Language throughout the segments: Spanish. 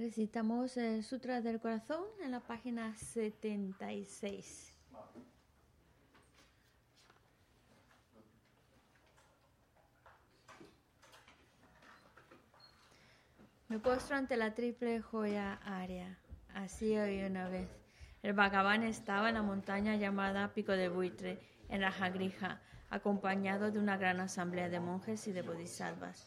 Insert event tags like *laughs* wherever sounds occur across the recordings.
Recitamos el Sutra del Corazón en la página 76. Me postro ante la triple joya área. Así hoy una vez. El Bhagavan estaba en la montaña llamada Pico de Buitre, en Rajagrija, acompañado de una gran asamblea de monjes y de bodhisattvas.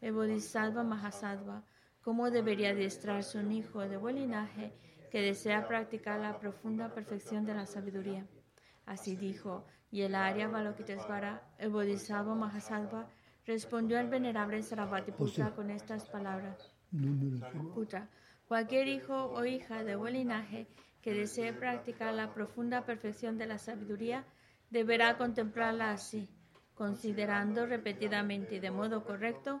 el Bodhisattva Mahasattva, cómo debería adiestrarse un hijo de buen linaje que desea practicar la profunda perfección de la sabiduría. Así dijo, y el Arya Balokitesvara, el Bodhisattva Mahasattva, respondió al venerable Sarabhatiputra con estas palabras. Putra, cualquier hijo o hija de buen linaje que desee practicar la profunda perfección de la sabiduría deberá contemplarla así, considerando repetidamente y de modo correcto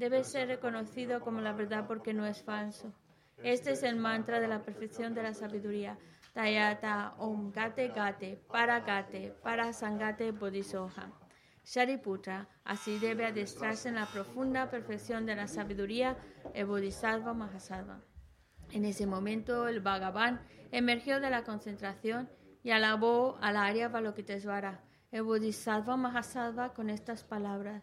debe ser reconocido como la verdad porque no es falso. Este es el mantra de la perfección de la sabiduría. Tayata Om Gate Gate Para Gate Para Sangate Bodhisoha. Shariputra, así debe adestrarse en la profunda perfección de la sabiduría el Bodhisattva Mahasattva. En ese momento el Bhagavan emergió de la concentración y alabó al Arya Balokitesvara, el Bodhisattva Mahasattva, con estas palabras.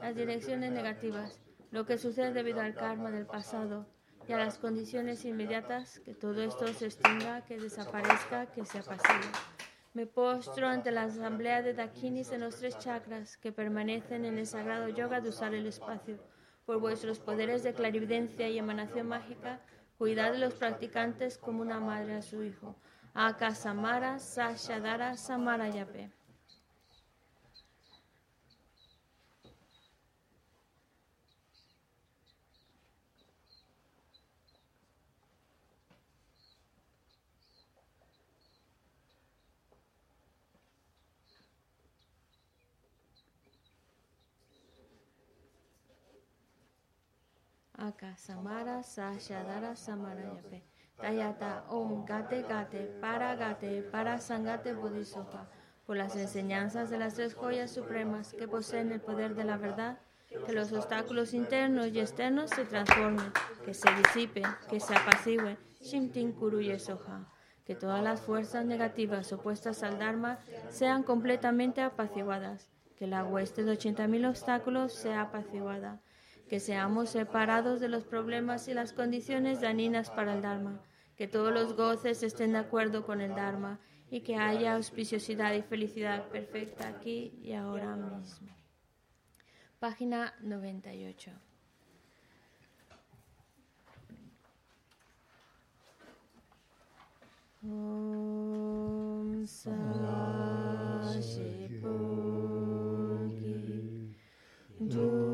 las direcciones negativas, lo que sucede debido al karma del pasado y a las condiciones inmediatas, que todo esto se extinga, que desaparezca, que se apacigue. Me postro ante la asamblea de Dakinis en los tres chakras que permanecen en el sagrado yoga de usar el espacio. Por vuestros poderes de clarividencia y emanación mágica, cuidad de los practicantes como una madre a su hijo. Aka Samara Sashadara Samara Yape. Aka Samara Sashadara Samarayape. Tayata Om Gate Gate Para Gate Para Sangate Bodhisattva. Por las enseñanzas de las tres joyas supremas que poseen el poder de la verdad, que los obstáculos internos y externos se transformen, que se disipen, que se apacigüen. Shimtin Kuru Yesoha. Que todas las fuerzas negativas opuestas al Dharma sean completamente apaciguadas. Que la hueste de 80.000 obstáculos sea apaciguada que seamos separados de los problemas y las condiciones dañinas para el Dharma, que todos los goces estén de acuerdo con el Dharma y que haya auspiciosidad y felicidad perfecta aquí y ahora mismo. Página 98. Chuta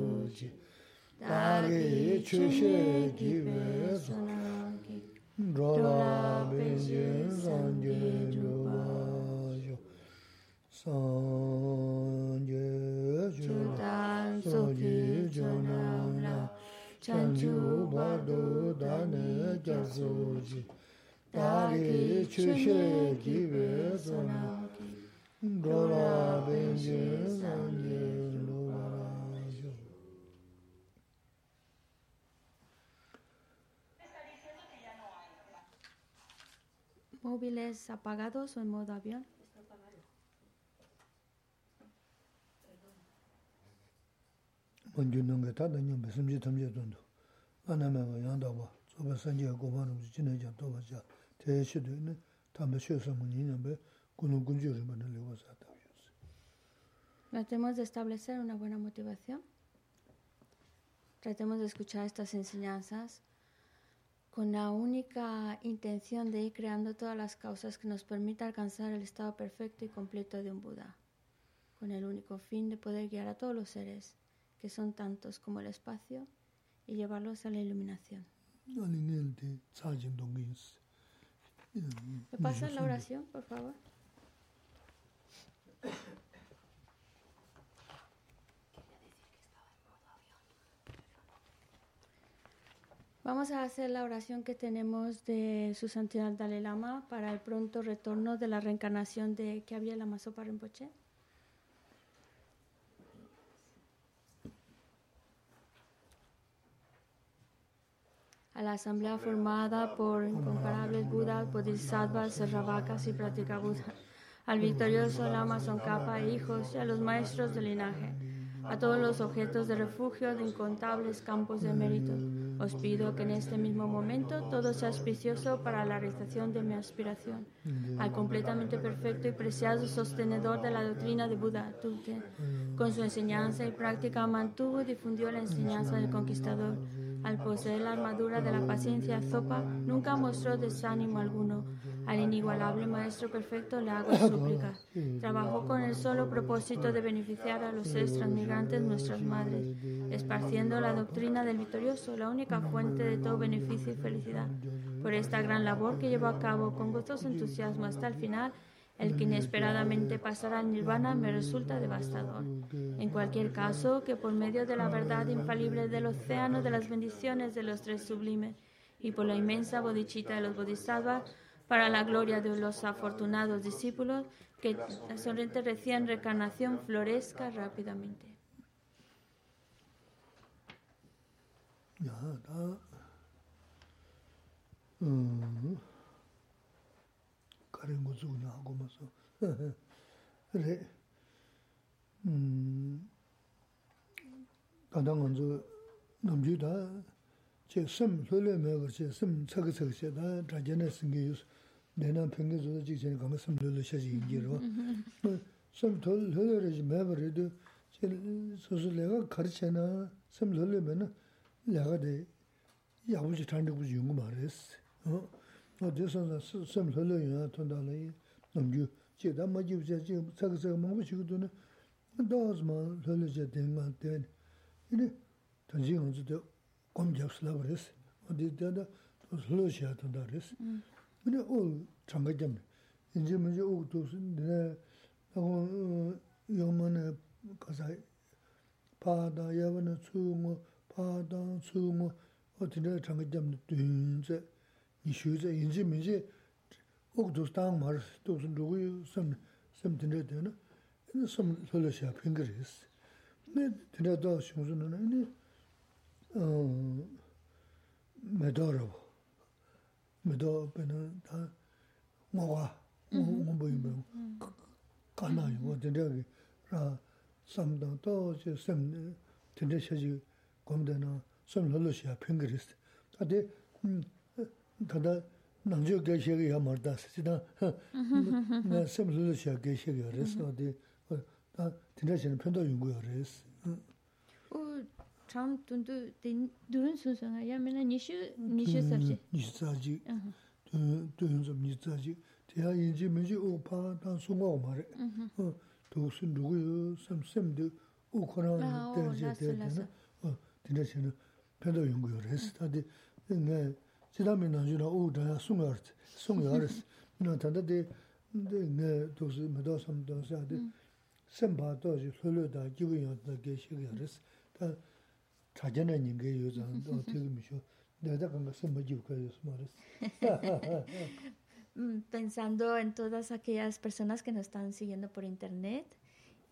조지 다리 추시 기베 소나기 로라 베지 산제 조바요 산제 주단 소기 조나나 찬주 바도 다네 자소지 다리 추시 기베 소나기 로라 베지 산제 Móviles apagados o en modo avión. 먼저 넘게 다다니 무슨 탐제 돈도 안하면 양다고 저번 선제 고만은 지내자 또 봐자 대시도 있는 담배 쉬어서 문이냐면 군은 군주를 만들려고 살다 Tratemos de establecer una buena motivación. Tratemos de escuchar estas enseñanzas con la única intención de ir creando todas las causas que nos permita alcanzar el estado perfecto y completo de un Buda, con el único fin de poder guiar a todos los seres, que son tantos como el espacio, y llevarlos a la iluminación. ¿Me pasa la oración, por favor? *coughs* *coughs* Vamos a hacer la oración que tenemos de su santidad Dalai Lama para el pronto retorno de la reencarnación de que había Lama Sopa Rinpoche. a la asamblea formada por incomparables Budas, Bodhisattvas, Serravakas y Pratikabhudas, al victorioso Lama Tsongkhapa e hijos y a los maestros del linaje, a todos los objetos de refugio de incontables campos de mérito. Os pido que en este mismo momento todo sea auspicioso para la realización de mi aspiración, al completamente perfecto y preciado sostenedor de la doctrina de Buda, Tuten. Con su enseñanza y práctica mantuvo y difundió la enseñanza del conquistador. Al poseer la armadura de la paciencia, Zopa nunca mostró desánimo alguno. Al inigualable Maestro Perfecto le hago súplica. Trabajó con el solo propósito de beneficiar a los seres transmigrantes, nuestras madres, esparciendo la doctrina del victorioso, la única fuente de todo beneficio y felicidad. Por esta gran labor que llevó a cabo con gozoso entusiasmo hasta el final, el que inesperadamente pasará al nirvana me resulta devastador. En cualquier caso, que por medio de la verdad infalible del océano de las bendiciones de los tres sublimes y por la inmensa bodichita de los bodhisattvas, para la gloria de los afortunados discípulos, que la sonriente recién reencarnación florezca rápidamente. *laughs* 야, 다 음. 가린 거 주냐 하고 맞어. 그래. 음. 간단 먼저 남주다 제섬 흘려매 그렇지 섬 차가 차가 자전에 생겨 내가 평균적으로 지금 가면 섬 흘려 셔지 인기로 섬돌 흘려지 매버리도 제 소소 내가 가르쳐나 섬 흘려면은 내가 돼 야부지 단대고 연구 말했어 어 어디서 섬 흘려야 돈달이 남주 제가 뭐지 지금 차가 차가 먹고 싶거든요 도즈만 흘려져 된거 같아 이제 단지 언제도 꼼 잡슬라 그랬어 어디 때다 또 흘려셔야 된다 그랬어 근데 올 장가점 이제 먼저 오도 내 하고 영만에 가서 바다 야번에 추모 바다 추모 어디에 장가점 든제 이 쉬제 인지 민지 옥도 땅 말스 또 누구 섬 섬든데 되나 이제 섬 흘려셔야 핑거리스 네 드려도 shum수는 아니 어 메도로 메도 베는 다 뭐가 뭐 보이면 가나요 뭐 드려기 라 섬 mido pēnā tā ngō wā, ngō bō yō mō, kānā yō mō tēndē kī rā sām tā tō chī sēm tēndē shē chī gōm tē nā sēm lō lō shē yā pēng kī rī sī. Tā tē tā tā nāng chō kē shē kī yā mā rī tā sī, chī tā sēm lō lō shē yā kē shē kī yā rī sī, tā tēndē shē nā pēntō yō ngō yā rī sī. chāṁ tūntu dhūrūn sūsū ngā yā mēnā nīshū, nīshū sāpshī? nīshū sāpshī, dhūrūn sāp nīshū sāpshī. Tēyā yīnchī mēnchī ō pā tāng sūngā wā mā rē, tō sūn dhūgu yō sāṁ sēm dhū ō khurā wā tēyā chē tēyā tēyā, tēyā chē nā pēndā yōngu yō rē sī, tā tē ngā jidā mē nā yō rā ō dhāyā sūngā rā sūngā rā sī, nā tāndā tē ngā tō sī mē tō sāṁ tō sā tē sēm pā tō shī lō lō dā jīgu yō tā kē shī yō rē sī, tā *laughs* pensando en todas aquellas personas que nos están siguiendo por internet.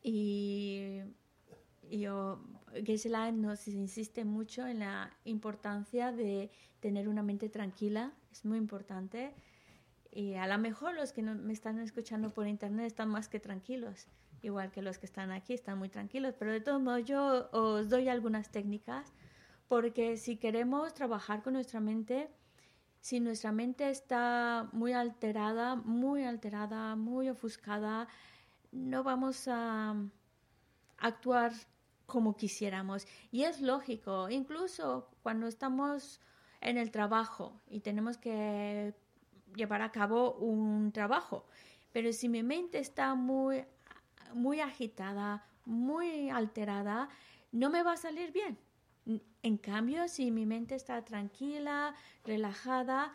Y yo, Gisela nos insiste mucho en la importancia de tener una mente tranquila, es muy importante. Y a lo mejor los que me están escuchando por internet están más que tranquilos, igual que los que están aquí están muy tranquilos, pero de todos modos yo os doy algunas técnicas porque si queremos trabajar con nuestra mente, si nuestra mente está muy alterada, muy alterada, muy ofuscada, no vamos a actuar como quisiéramos. Y es lógico, incluso cuando estamos en el trabajo y tenemos que llevar a cabo un trabajo. Pero si mi mente está muy, muy agitada, muy alterada, no me va a salir bien. En cambio, si mi mente está tranquila, relajada,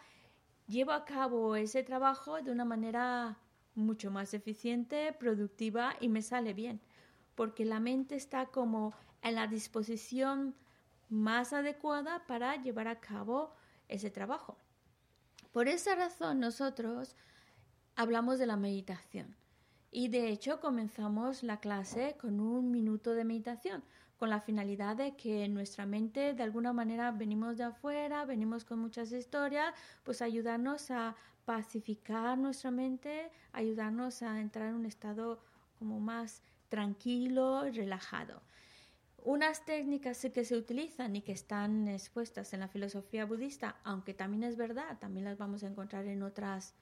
llevo a cabo ese trabajo de una manera mucho más eficiente, productiva y me sale bien, porque la mente está como en la disposición más adecuada para llevar a cabo ese trabajo. Por esa razón nosotros hablamos de la meditación y de hecho comenzamos la clase con un minuto de meditación con la finalidad de que nuestra mente, de alguna manera, venimos de afuera, venimos con muchas historias, pues ayudarnos a pacificar nuestra mente, ayudarnos a entrar en un estado como más tranquilo relajado. Unas técnicas que se utilizan y que están expuestas en la filosofía budista, aunque también es verdad, también las vamos a encontrar en otras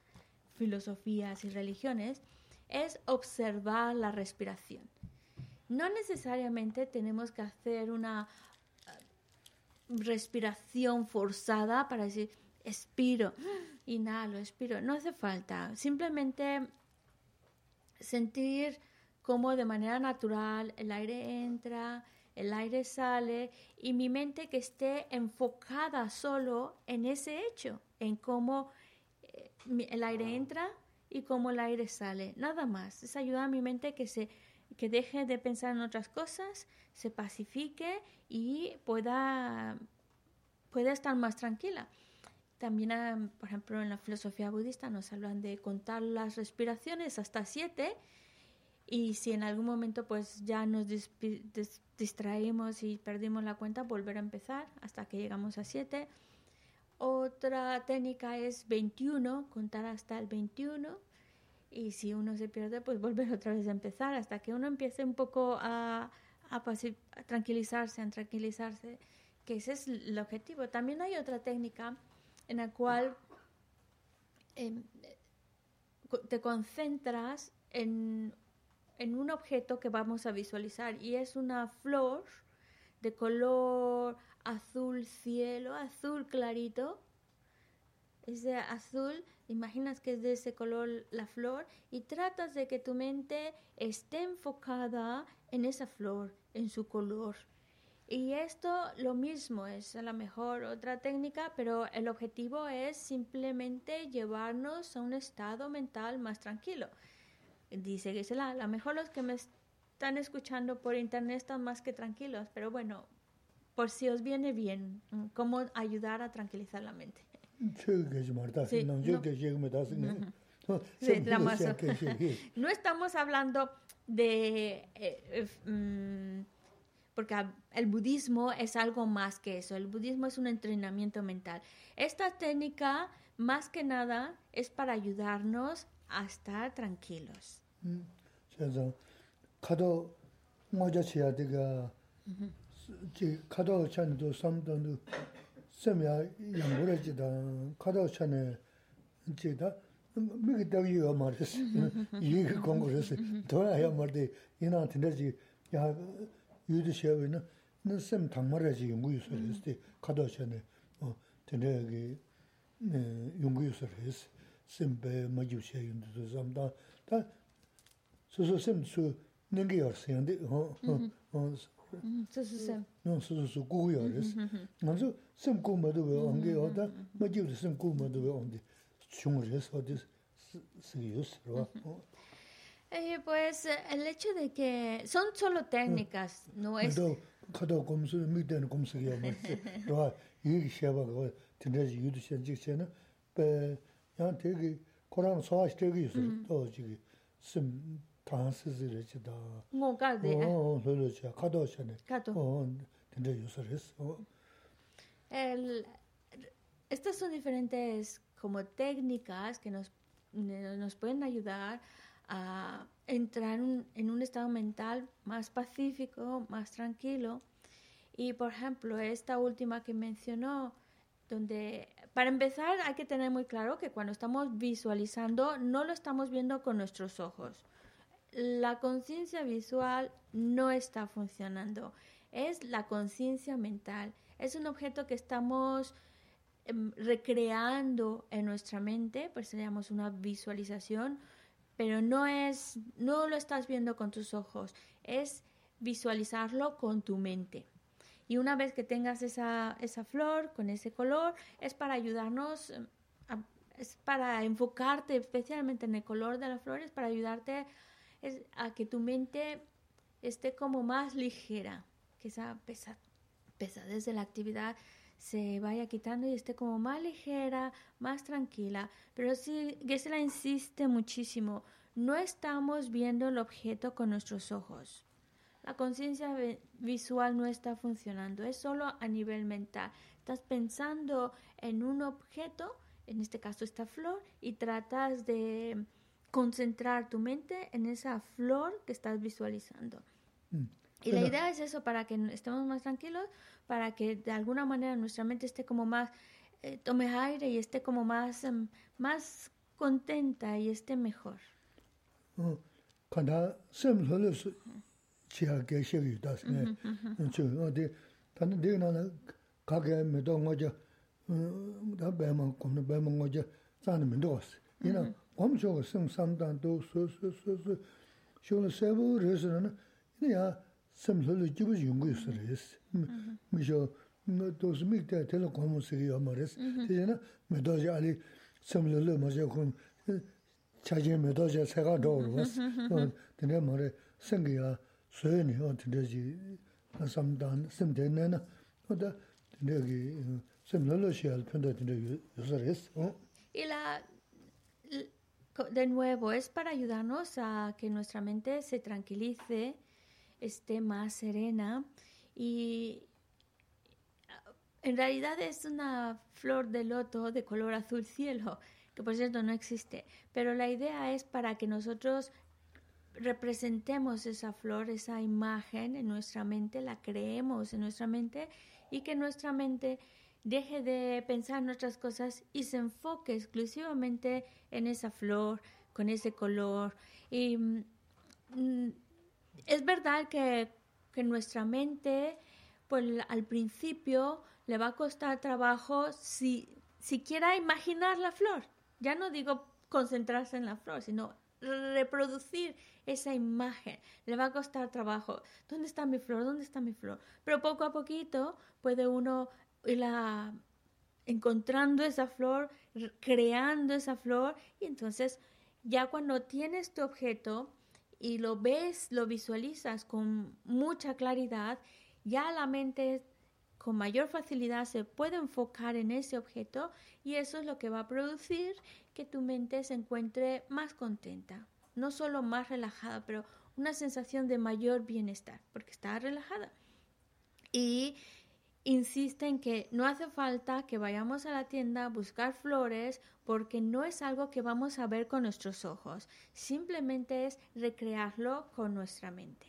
filosofías y religiones, es observar la respiración. No necesariamente tenemos que hacer una uh, respiración forzada para decir expiro, inhalo, expiro. No hace falta. Simplemente sentir cómo de manera natural el aire entra, el aire sale y mi mente que esté enfocada solo en ese hecho, en cómo eh, el aire entra y cómo el aire sale. Nada más. Es ayudar a mi mente que se que deje de pensar en otras cosas, se pacifique y pueda, pueda estar más tranquila. También, ah, por ejemplo, en la filosofía budista nos hablan de contar las respiraciones hasta siete y si en algún momento pues ya nos distraemos y perdimos la cuenta, volver a empezar hasta que llegamos a siete. Otra técnica es 21, contar hasta el 21 y si uno se pierde, pues volver *laughs* otra vez a empezar hasta que uno empiece un poco a, a, tranquilizarse, a tranquilizarse, que ese es el objetivo. También hay otra técnica en la cual em, te concentras en, en un objeto que vamos a visualizar y es una flor de color azul cielo, azul clarito, es de azul, imaginas que es de ese color la flor y tratas de que tu mente esté enfocada en esa flor, en su color. Y esto lo mismo es a lo mejor otra técnica, pero el objetivo es simplemente llevarnos a un estado mental más tranquilo. Dice Gisela, a lo mejor los que me están escuchando por internet están más que tranquilos, pero bueno, por si os viene bien, cómo ayudar a tranquilizar la mente. *laughs* No estamos hablando de... Eh, mm, porque el budismo es algo más que eso. El budismo es un entrenamiento mental. Esta técnica, más que nada, es para ayudarnos a estar tranquilos. 카도 모자 쳐야 되가 지 카도 찬도 삼도 섬야 양보라지다. 카도 찬에 지다. 미기 대기가 말했어. 이 공고에서 돌아야 말데 이나 된다지. 야 유드셔는 는섬 당말하지 연구소에 있을 때 카도 찬에. 어 되게 연구소에 있을 셈베 마주셔 윤도 잠다. 다 소소셈 수 능게 열었는데 어. 어. 쓰쓰셈. 너 쓰쓰 고고 열었어. 먼저 셈 고마도 왜 온게 오다. 맞지도 셈 고마도 왜 온데. 중을 해서 어디 쓰기였어. Eh, pues el hecho de que son solo técnicas, no es... kato kumsu, migdani kumsu kiya marisi. Rwa, yugi sheba kawa, tindaji yudu shen jik shena, pe, yang tegi, Koran sawash tegi yusir, to jigi, sim, chi da. Ngo ka de, chi. Kato. Estas son diferentes como técnicas que nos, nos pueden ayudar a entrar un, en un estado mental más pacífico, más tranquilo. Y por ejemplo, esta última que mencionó, donde para empezar hay que tener muy claro que cuando estamos visualizando no lo estamos viendo con nuestros ojos. La conciencia visual no está funcionando, es la conciencia mental. Es un objeto que estamos em, recreando en nuestra mente, pues seríamos una visualización, pero no es, no lo estás viendo con tus ojos, es visualizarlo con tu mente. Y una vez que tengas esa, esa flor con ese color, es para ayudarnos, em, a, es para enfocarte especialmente en el color de las flores, para ayudarte es, a que tu mente esté como más ligera, que esa pesa, pesadez de la actividad se vaya quitando y esté como más ligera, más tranquila. Pero sí, Gesela insiste muchísimo, no estamos viendo el objeto con nuestros ojos. La conciencia visual no está funcionando, es solo a nivel mental. Estás pensando en un objeto, en este caso esta flor, y tratas de concentrar tu mente en esa flor que estás visualizando. Mm. Y la idea es eso, para que estemos más tranquilos, para que de alguna manera nuestra mente esté como más, eh, tome aire y esté como más, um, más contenta y esté mejor. Cuando se 엄청 성 상담도 소소소소 쇼는 세부 레스는 이야 섬설로 집을 연구했어 레스 미쇼 너 도스믹 때 텔레콤스리 요마레스 되잖아 메도지 알이 섬설로 맞아군 자제 메도지 세가 더워스 근데 말에 생기야 소연이 어떻게지 삼단 섬되는 어다 근데 여기 섬설로 시할 편도 근데 요서레스 어 일라 de nuevo, es para ayudarnos a que nuestra mente se tranquilice, esté más serena y en realidad es una flor de loto de color azul cielo, que por cierto no existe, pero la idea es para que nosotros representemos esa flor, esa imagen en nuestra mente, la creemos en nuestra mente y que nuestra mente deje de pensar en otras cosas y se enfoque exclusivamente en esa flor, con ese color. Y mm, es verdad que, que nuestra mente, pues al principio le va a costar trabajo si siquiera imaginar la flor. Ya no digo concentrarse en la flor, sino reproducir esa imagen. Le va a costar trabajo. ¿Dónde está mi flor? ¿Dónde está mi flor? Pero poco a poquito puede uno ir encontrando esa flor, creando esa flor y entonces ya cuando tienes tu objeto y lo ves, lo visualizas con mucha claridad, ya la mente con mayor facilidad se puede enfocar en ese objeto y eso es lo que va a producir que tu mente se encuentre más contenta, no solo más relajada, pero una sensación de mayor bienestar, porque está relajada. Y insiste en que no hace falta que vayamos a la tienda a buscar flores porque no es algo que vamos a ver con nuestros ojos, simplemente es recrearlo con nuestra mente.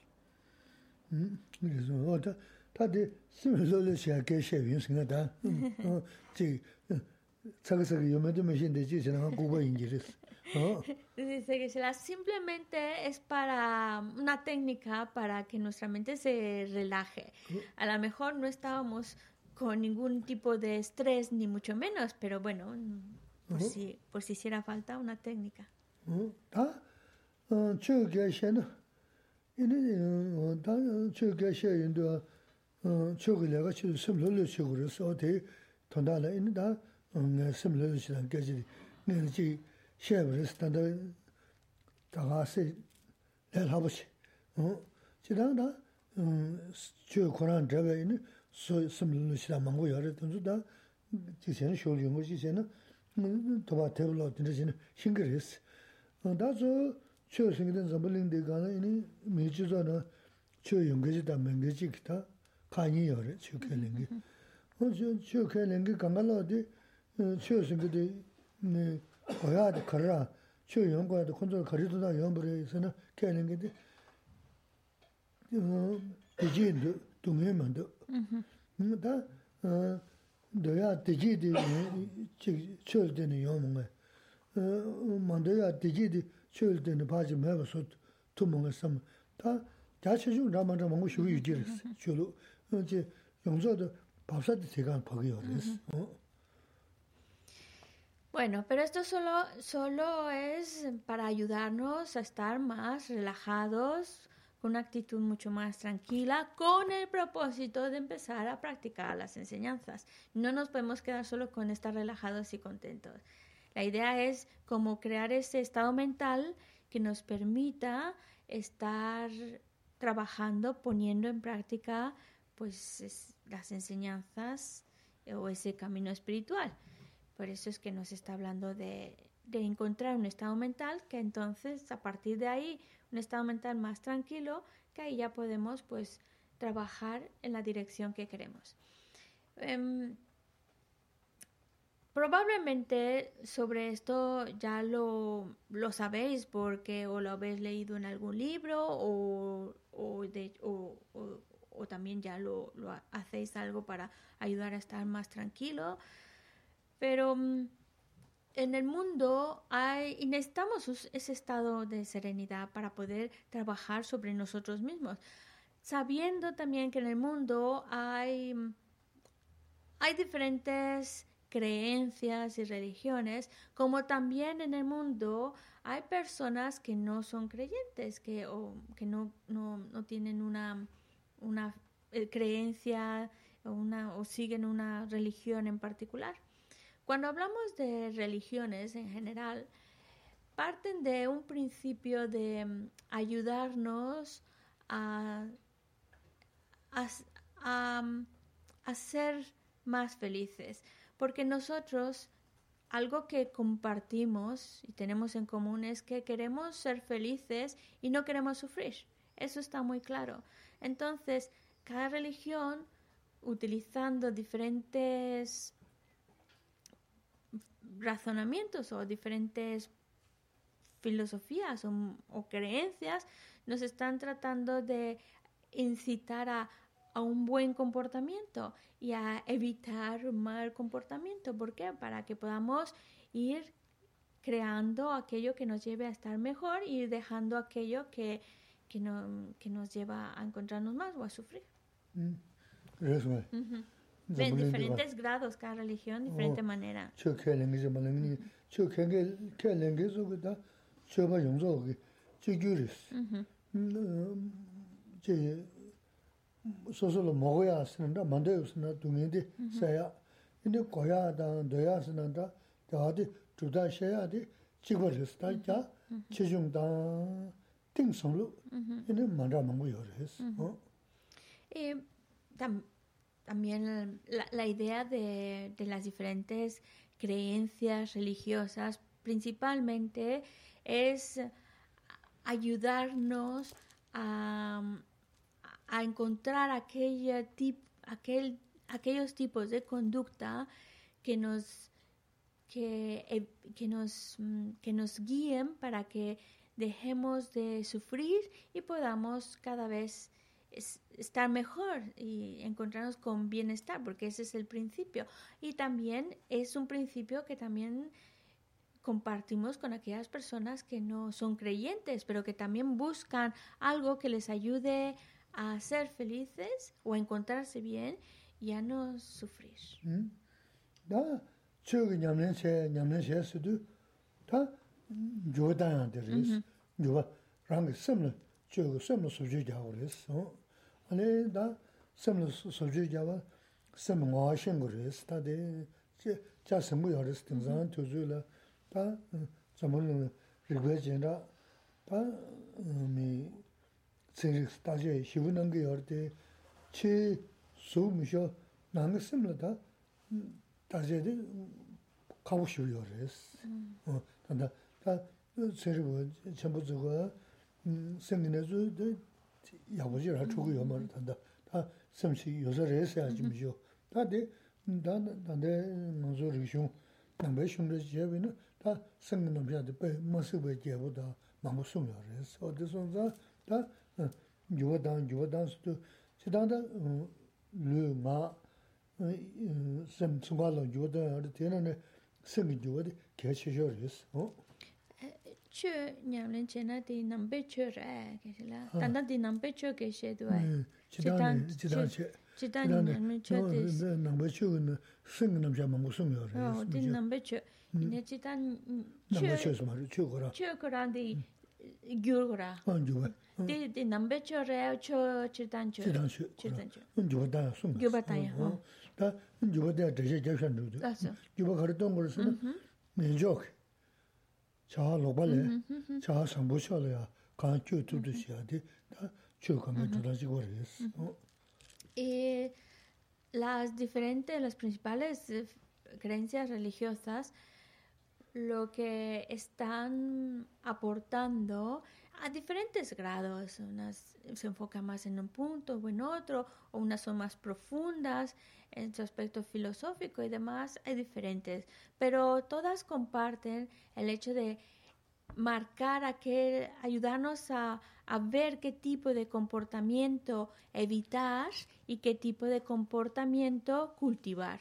*laughs* Dice que simplemente es para una técnica para que nuestra mente se relaje. A lo mejor no estábamos con ningún tipo de estrés, ni mucho menos, pero bueno, por, si, por si hiciera falta una técnica. 쉐브스 단다 다가세 렐하버시 어 지다다 저 코란 저베 있는 소 섬르는 시라 망고 여러 던주다 지세는 쇼리 용거 지세는 도바 테블로 드는 싱글스 다저 최생된 자블링데 가는 이니 미지잖아 최 용거지다 맹거지 기타 간이 여러 최kel린 게 어저 최kel린 게 강가로디 최생게디 네 거야도 걸라. 저 연구하도 컨트롤 거리도다 연구를 해서는 깨는 게데 이거 이제 동해만도 뭐다 어 너야 되지디 철되는 용문에. 어 만도야 되지디 철되는 바지 매고서 투몽에서 다 자체중 라만다 먹고 쉬고 유지했어. 저로 이제 용서도 밥사도 제가 버기요. 그랬어. 어. Bueno, pero esto solo, solo es para ayudarnos a estar más relajados, con una actitud mucho más tranquila, con el propósito de empezar a practicar las enseñanzas. No nos podemos quedar solo con estar relajados y contentos. La idea es como crear ese estado mental que nos permita estar trabajando, poniendo en práctica pues las enseñanzas o ese camino espiritual. Por eso es que nos está hablando de, encontrar un estado mental que entonces a partir de ahí un estado mental más tranquilo que ahí ya podemos pues trabajar en la dirección que queremos. Um, Probablemente sobre esto ya lo, lo, sabéis porque o lo habéis leído en algún libro o, o, o también ya lo, lo, hacéis algo para ayudar a estar más tranquilo. Pero mm, en el mundo hay, y necesitamos ese estado de serenidad para poder trabajar sobre nosotros mismos, sabiendo también que en el mundo hay, hay diferentes creencias y religiones, como también en el mundo hay personas que no son creyentes, que, o, que no, no, no, tienen una, una eh, creencia una, o siguen una religión en particular. Cuando hablamos de religiones en general, parten de un principio de um, ayudarnos a, a, a, a ser más felices. Porque nosotros, algo que compartimos y tenemos en común es que queremos ser felices y no queremos sufrir. Eso está muy claro. Entonces, cada religión, utilizando diferentes razonamientos o diferentes filosofías o, o, creencias, nos están tratando de incitar a a un buen comportamiento y a evitar mal comportamiento. ¿Por qué? Para que podamos ir creando aquello que nos lleve a estar mejor y dejando aquello que, que, no, que nos lleva a encontrarnos más o a sufrir. Mm. En diferentes grados cada religión, oh, diferente manera. Yo que le ngi mal ngi, yo que que que le ngi so que da, yo ba yong so que, yo gyuris. Mhm. Je mm, so so lo mogo ya sin da mande us na du ngi de mm-hmm. sa ya. Inde ko ya da do ya sin da da de du da she ya de ji go res da mm-hmm. ja, mm-hmm. che jung da ting song lo. Inde manda mang go yo res. Oh. Eh tam también la, idea de, de las diferentes creencias religiosas principalmente es ayudarnos a a encontrar aquellos tipos de conducta que nos, que, eh, que, nos, mm, que nos guíen para que dejemos de sufrir y podamos cada vez estar mejor y encontrarnos con bienestar, porque ese es el principio. Y también es un principio que también compartimos con aquellas personas que no son creyentes, pero que también buscan algo que les ayude a ser felices o a encontrarse bien ya no sufrir. Jo da res. Jo rang sim chög sim su ju ja res. Ane da sim su ju ja ba sim ngo shen go res ta de che cha sim mo ya res ting zan tu zu la ta zamo le ri gwe jin da ta mi tsirik ta je shi wu nang ge yor de chi su mi sho nang sim la da 다제데 가고 싶어요 그랬어. 어, 근데 다 세르고 전부 저거 음, 생긴에서 야버지를 할 주고 요말 한다. 다 섬시 요소를 했어야지 뭐죠. 다데 다 다데 먼저 리숑 남배 슝의 제비는 다 생긴 남자들 배 모습을 제보다 너무 숨어요. 그래서 어디선가 다 요단 요단스도 지단다 르마 sem tsungpa lang yuwa dan yari tena ne sem yuwa di kaya che xio res. chö nyamlen chena di nambe chö ra kese la. Tanda di nambe chö kese duwa chidan chidan chö chidan nyamlen chö di nambe chö gun sing namja mangu sung yo oh, ra di nambe chö ine chidan nambe chö sma chö gora chö gora di gyur gora an juwa di di nambe chö ra chö chidan chö chidan chö chidan chö un juwa da sung. Gyuba da ya da un juwa da de je je shan du du. Juwa gar dong gor sung. Ne mm-hmm. jok Mm-hmm. Mm-hmm. Y las diferentes, las principales eh, creencias religiosas, lo que están aportando a diferentes grados. Unas se enfocan más en un punto o en otro, o unas son más profundas en su aspecto filosófico y demás, hay diferentes. Pero todas comparten el hecho de marcar aquel, ayudarnos a, a ver qué tipo de comportamiento evitar y qué tipo de comportamiento cultivar.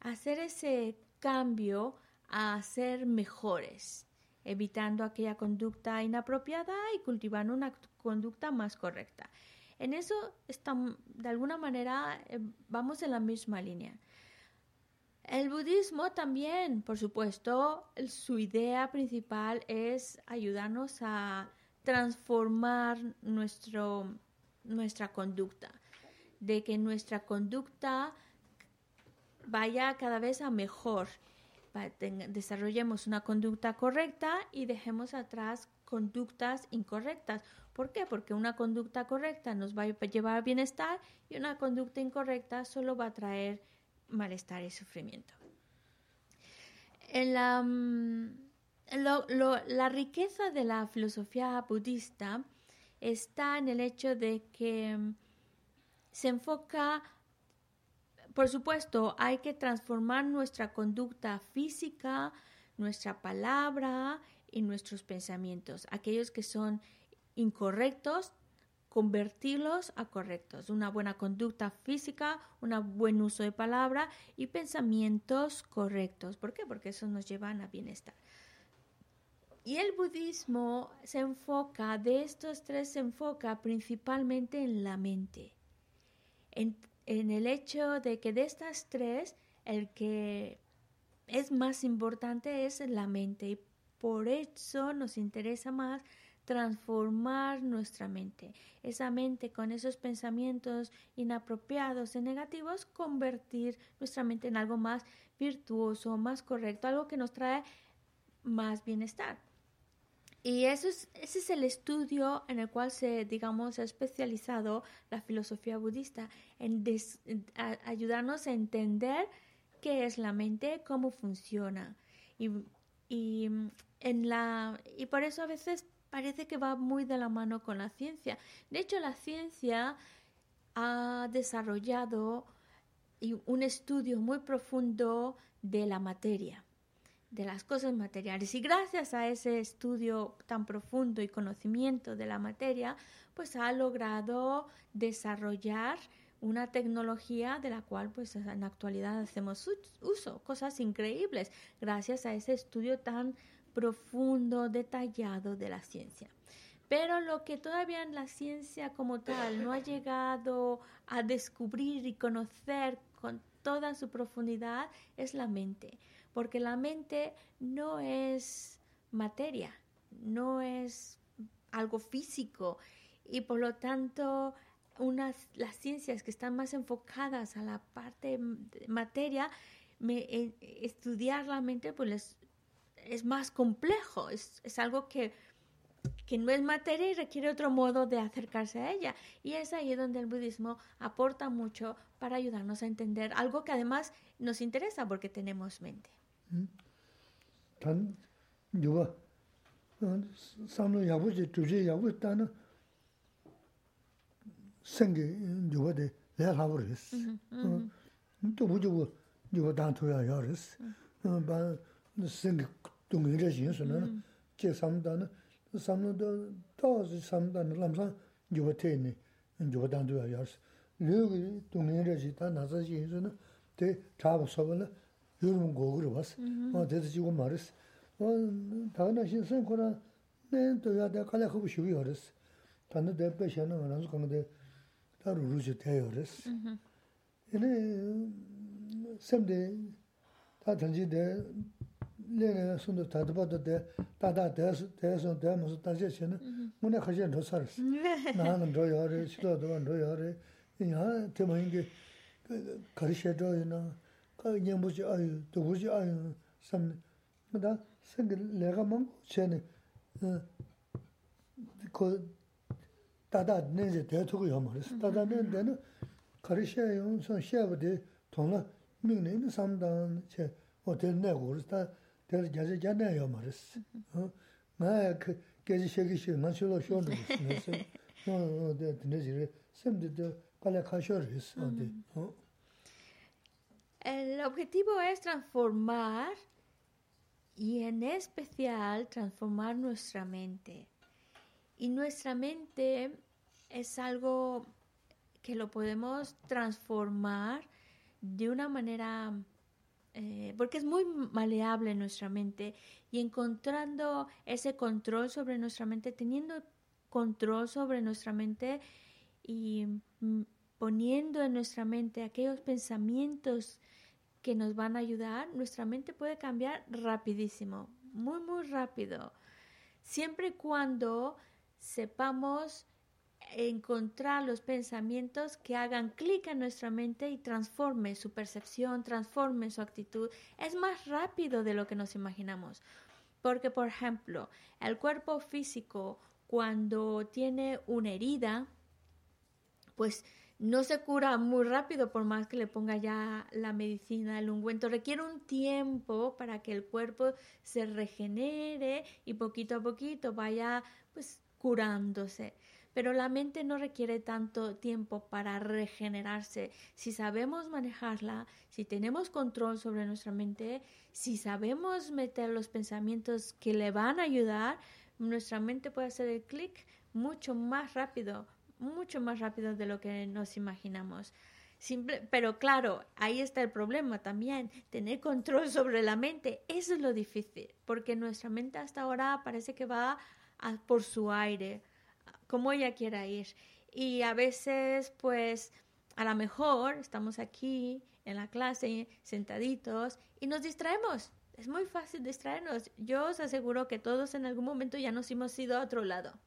Hacer ese cambio a ser mejores evitando aquella conducta inapropiada y cultivando una conducta más correcta. En eso de alguna manera eh, vamos en la misma línea. El budismo también, por supuesto, su idea principal es ayudarnos a transformar nuestro, nuestra conducta, de que nuestra conducta vaya cada vez a mejor desarrollemos una conducta correcta y dejemos atrás conductas incorrectas. ¿Por qué? Porque una conducta correcta nos va a llevar a bienestar y una conducta incorrecta solo va a traer malestar y sufrimiento. En la, mm, la riqueza de la filosofía budista está en el hecho de que mm, se enfoca por supuesto, hay que transformar nuestra conducta física, nuestra palabra y nuestros pensamientos. Aquellos que son incorrectos, convertirlos a correctos. Una buena conducta física, un buen uso de palabra y pensamientos correctos. ¿Por qué? Porque eso nos llevan a bienestar. Y el budismo se enfoca, de estos tres se enfoca principalmente en la mente. En, en el hecho de que de estas tres, el que es más importante es la mente y por eso nos interesa más transformar nuestra mente. Esa mente con esos pensamientos inapropiados y negativos, convertir nuestra mente en algo más virtuoso, más correcto, algo que nos trae más bienestar. Y eso es, ese es el estudio en el cual se, digamos, ha especializado la filosofía budista, en, ayudarnos a entender qué es la mente, cómo funciona. Y, y, en la, y por eso a veces parece que va muy de la mano con la ciencia. De hecho, la ciencia ha desarrollado un estudio muy profundo de la materia de las cosas materiales. Y gracias a ese estudio tan profundo y conocimiento de la materia, pues ha logrado desarrollar una tecnología de la cual pues en la actualidad hacemos uso, cosas increíbles, gracias a ese estudio tan profundo, detallado de la ciencia. Pero lo que todavía en la ciencia como tal no ha llegado a descubrir y conocer con toda su profundidad es la mente, porque la mente no es materia, no es algo físico y por lo tanto unas, las ciencias que están más enfocadas a la parte materia, eh, estudiar la mente pues es, más complejo, es, es algo que, que, no es materia y requiere otro modo de acercarse a ella. Y es ahí donde el budismo aporta mucho para ayudarnos a entender algo que además nos interesa porque tenemos mente. Mm. 생게 누구데 내가 하버렸어. 또 뭐죠? 누가 단토야 야르스. 바 생게 동의를 지어서는 제 삼단은 삼노도 또지 삼단은 남사 누가 테니 누가 단토야 야르스. 여기 동의를 지다 나서 지어서는 대 잡서버는 요런 거를 봤어. 어 대도 지고 말했어. 어 다나 신선 거라 네 또야 내가 갈래 하고 싶이 알았어. 단도 대표 시험은 안 하고 근데 tā rū rū chū tē yō rēs. Yīne sēm dē, tā tāng jī dē, lē nē sūndu tā tūpa tō dē, tā tā dē sū, dē sū, dē mō sū, tā jē chē nē, mō nē khā chē rō sā rēs. Nā ngā rō yō rē, shī tō tō wā rō yō rē, yīne hā tē mō yīngi kā rī shē rō yō nā, kā yīng bū chī ā yō, tō bū chī ā yō, sēm nē, mō tā sēng kī lē gā mō chē nē, kō 다다 내제 대토고 요 말이스 다다 내는 가르셔 용선 ka nyambuchi ayo, dukuchi ayo samni. Mada sangi lega mangu cheni ko dada nenze dayatuku yamu resi. Dada nenze dayana kari shaya yung son shaya wade tongla mingna ina samdan che o deli nago resi, da deli gyaja gyanaya yamu resi. Maya gyaji shegi shegi man shilo shonu resi. Yung dili resi, samdi dili kala kashio resi. El objetivo es transformar y en especial transformar nuestra mente. Y nuestra mente es algo que lo podemos transformar de una manera, eh, porque es muy maleable nuestra mente y encontrando ese control sobre nuestra mente, teniendo control sobre nuestra mente y mm, poniendo en nuestra mente aquellos pensamientos que nos van a ayudar, nuestra mente puede cambiar rapidísimo, muy, muy rápido. Siempre y cuando sepamos encontrar los pensamientos que hagan clic en nuestra mente y transforme su percepción, transforme su actitud. Es más rápido de lo que nos imaginamos. Porque, por ejemplo, el cuerpo físico, cuando tiene una herida, pues no se cura muy rápido por más que le ponga ya la medicina, el ungüento. Requiere un tiempo para que el cuerpo se regenere y poquito a poquito vaya pues curándose pero la mente no requiere tanto tiempo para regenerarse. Si sabemos manejarla, si tenemos control sobre nuestra mente, si sabemos meter los pensamientos que le van a ayudar, nuestra mente puede hacer el clic mucho más rápido, mucho más rápido de lo que nos imaginamos. Pero claro, ahí está el problema también, tener control sobre la mente, eso es lo difícil, porque nuestra mente hasta ahora parece que va por su aire, como ella quiera ir. Y a veces, pues, a lo mejor estamos aquí en la clase sentaditos y nos distraemos. Es muy fácil distraernos. Yo os aseguro que todos en algún momento ya nos hemos ido a otro lado.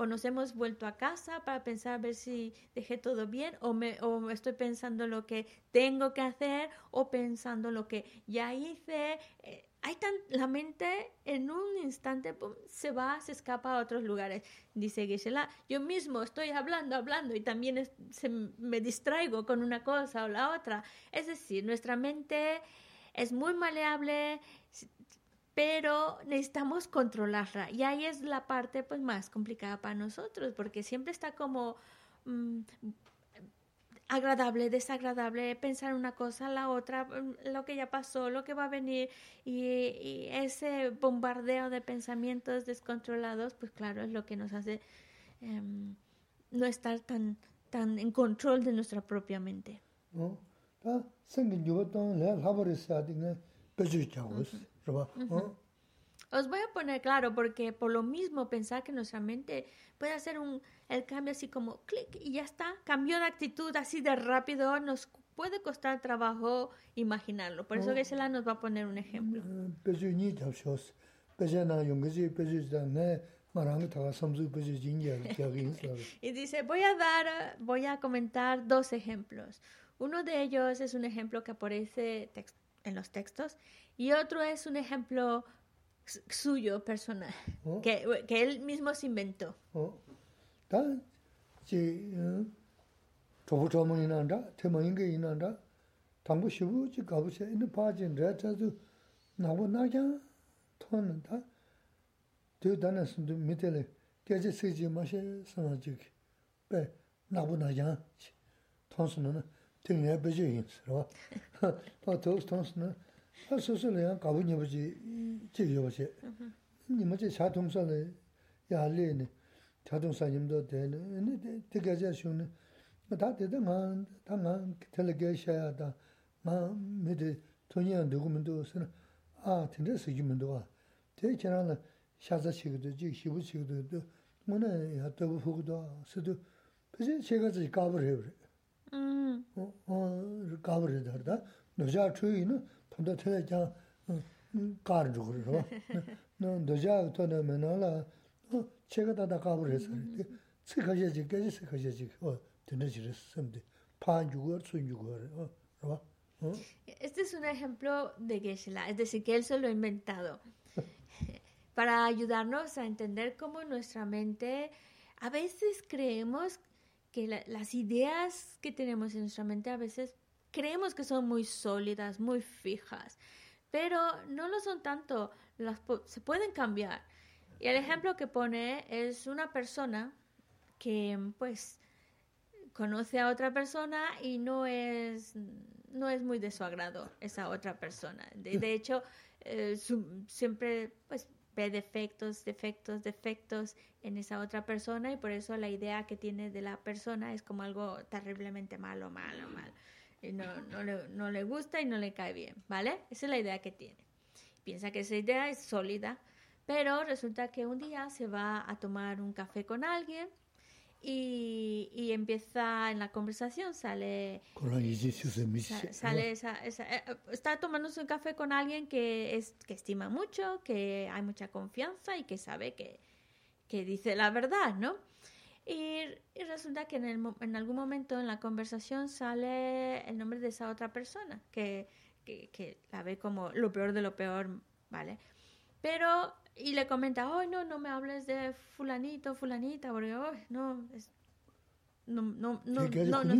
O nos hemos vuelto a casa para pensar a ver si dejé todo bien, o, me, o estoy pensando lo que tengo que hacer, o pensando lo que ya hice. Eh, hay tan, la mente en un instante se va, se escapa a otros lugares. Dice Gisela, yo mismo estoy hablando, hablando y también se, me distraigo con una cosa o la otra. Es decir, nuestra mente es muy maleable, pero necesitamos controlarla. Y ahí es la parte pues más complicada para nosotros, porque siempre está como mm, agradable, desagradable, pensar una cosa, la otra, mm, lo que ya pasó, lo que va a venir y, ese bombardeo de pensamientos descontrolados, pues claro, es lo que nos hace em, no estar tan, tan en control de nuestra propia mente. Os voy a poner claro, porque por lo mismo pensar que nuestra mente puede hacer un, el cambio así como clic y ya está, cambió de actitud así de rápido, nos puede costar trabajo imaginarlo. Por eso que nos va a poner un ejemplo. *laughs* y dice, voy a dar, voy a comentar dos ejemplos. Uno de ellos es un ejemplo que aparece en los textos y otro es un ejemplo suyo personal, oh. que, que, él mismo se inventó. Oh. tīngi yā bēchī yīn sī rā. Pā tōs tōns nā, pā sō sō lē yā gābu nī bēchī jī yō bēchī. Nī mā chī chā tōng sā lē yā lē nī, chā tōng sā yīm dō tē nī, nī tē kā chā shū nī. Mā tā tē tā ngā, tā ngā tē lē gā shā yā tā, ngā mē tē tō nyā ndō gu mē ndō sī rā, ā tē sī kī mē ndō wā. Tē kē rā lā shā sā chī kī tō, jī kī bū chī kī tō, ngō nā yā tō bū hū kī tō, sī tō, pē chē chē kā chī gābu rē rē. 가 지 까버 해 그래 음어 까버 해 더다 너자 추이는 돈도 텔레자 까르 주고 그러 너 너자 돈에 맨날 어 제가 다다 까버 해서 쓰가지 깨지 쓰가지 어 *laughs* Este es un ejemplo de geshe es decir, que él se lo ha inventado *laughs* para ayudarnos a entender cómo nuestra mente, a veces creemos que las ideas que tenemos en nuestra mente, a veces creemos que son muy sólidas, muy fijas, pero no lo son tanto, las, se pueden cambiar. Y el ejemplo que pone es una persona que pues conoce a otra persona y no es, no es muy de su agrado esa otra persona. De, *laughs* hecho, eh, siempre pues, ve defectos, defectos, defectos en esa otra persona y por eso la idea que tiene de la persona es como algo terriblemente malo, malo, malo. Y no, no, le, no le gusta y no le cae bien, ¿vale? Esa es la idea que tiene. Piensa que esa idea es sólida, pero resulta que un día se va a tomar un café con alguien y, y, empieza en la conversación, sale, sale esa, esa, eh, está tomándose un café con alguien que, es, que estima mucho, que hay mucha confianza y que sabe que, que dice la verdad, ¿no? Y, y resulta que en, el, en, algún momento en la conversación sale el nombre de esa otra persona, que, que, que la ve como lo peor de lo peor, ¿vale? Pero y le comenta, oh, no, no me hables de fulanito, fulanita, porque oh, no, es, no, no, no, no, no,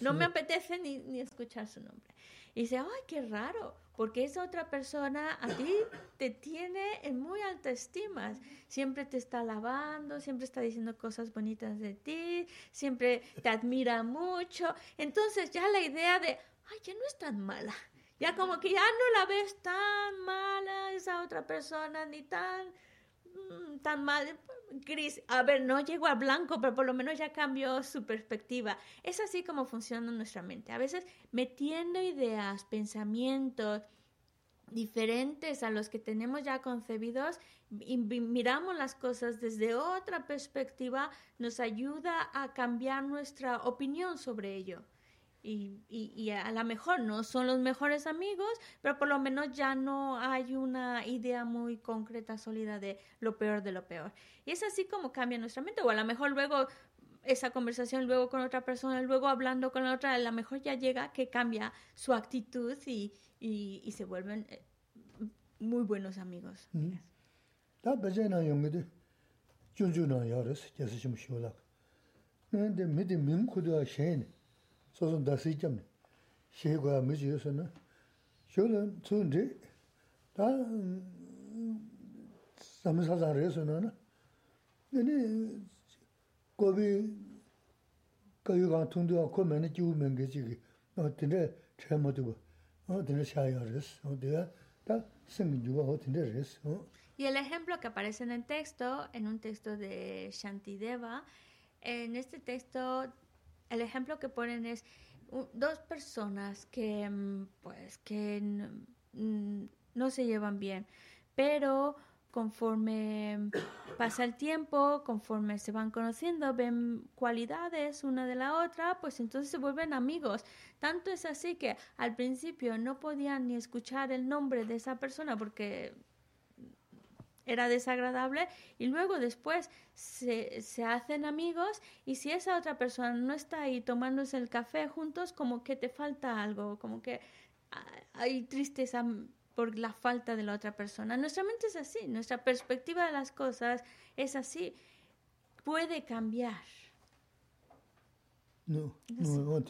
no, me apetece ni, ni, escuchar su nombre. Y dice, ay, qué raro, porque esa otra persona a ti te tiene en muy alta estima. Siempre te está alabando, siempre está diciendo cosas bonitas de ti, siempre te admira mucho. Entonces ya la idea de, ay, ya no es tan mala. Ya como que ya no la ves tan mala esa otra persona, ni tan, mm, tan mal, gris. A ver, no llegó a blanco, pero por lo menos ya cambió su perspectiva. Es así como funciona nuestra mente. A veces metiendo ideas, pensamientos diferentes a los que tenemos ya concebidos y miramos las cosas desde otra perspectiva, nos ayuda a cambiar nuestra opinión sobre ello. Y, y, a lo mejor no son los mejores amigos, pero por lo menos ya no hay una idea muy concreta, sólida de lo peor de lo peor. Y es así como cambia nuestra mente, o a lo mejor luego esa conversación, luego con otra persona, luego hablando con la otra, a lo mejor ya llega que cambia su actitud y, y, y se vuelven eh, muy buenos amigos. 소소 다시 좀 시고야 미지요서는 쇼는 춘지 다 삼사자래서는 근데 거기 거기가 통도가 코면에 지우면 되지 어떤데 잘못도 어 되는 샤야르스 어디가 다 생기고 어떤데 그랬어 Y el ejemplo que aparece en el texto, en un texto de Shantideva, en este texto el ejemplo que ponen es dos personas que, mm, pues, que no se llevan bien, pero conforme pasa el tiempo, conforme se van conociendo, ven cualidades una de la otra, pues entonces se vuelven amigos. Tanto es así que al principio no podían ni escuchar el nombre de esa persona porque era desagradable y luego después se, se, hacen amigos y si esa otra persona no está ahí tomándose el café juntos, como que te falta algo, como que hay tristeza por la falta de la otra persona. Nuestra mente es así, nuestra perspectiva de las cosas es así. Puede cambiar. No, no, no,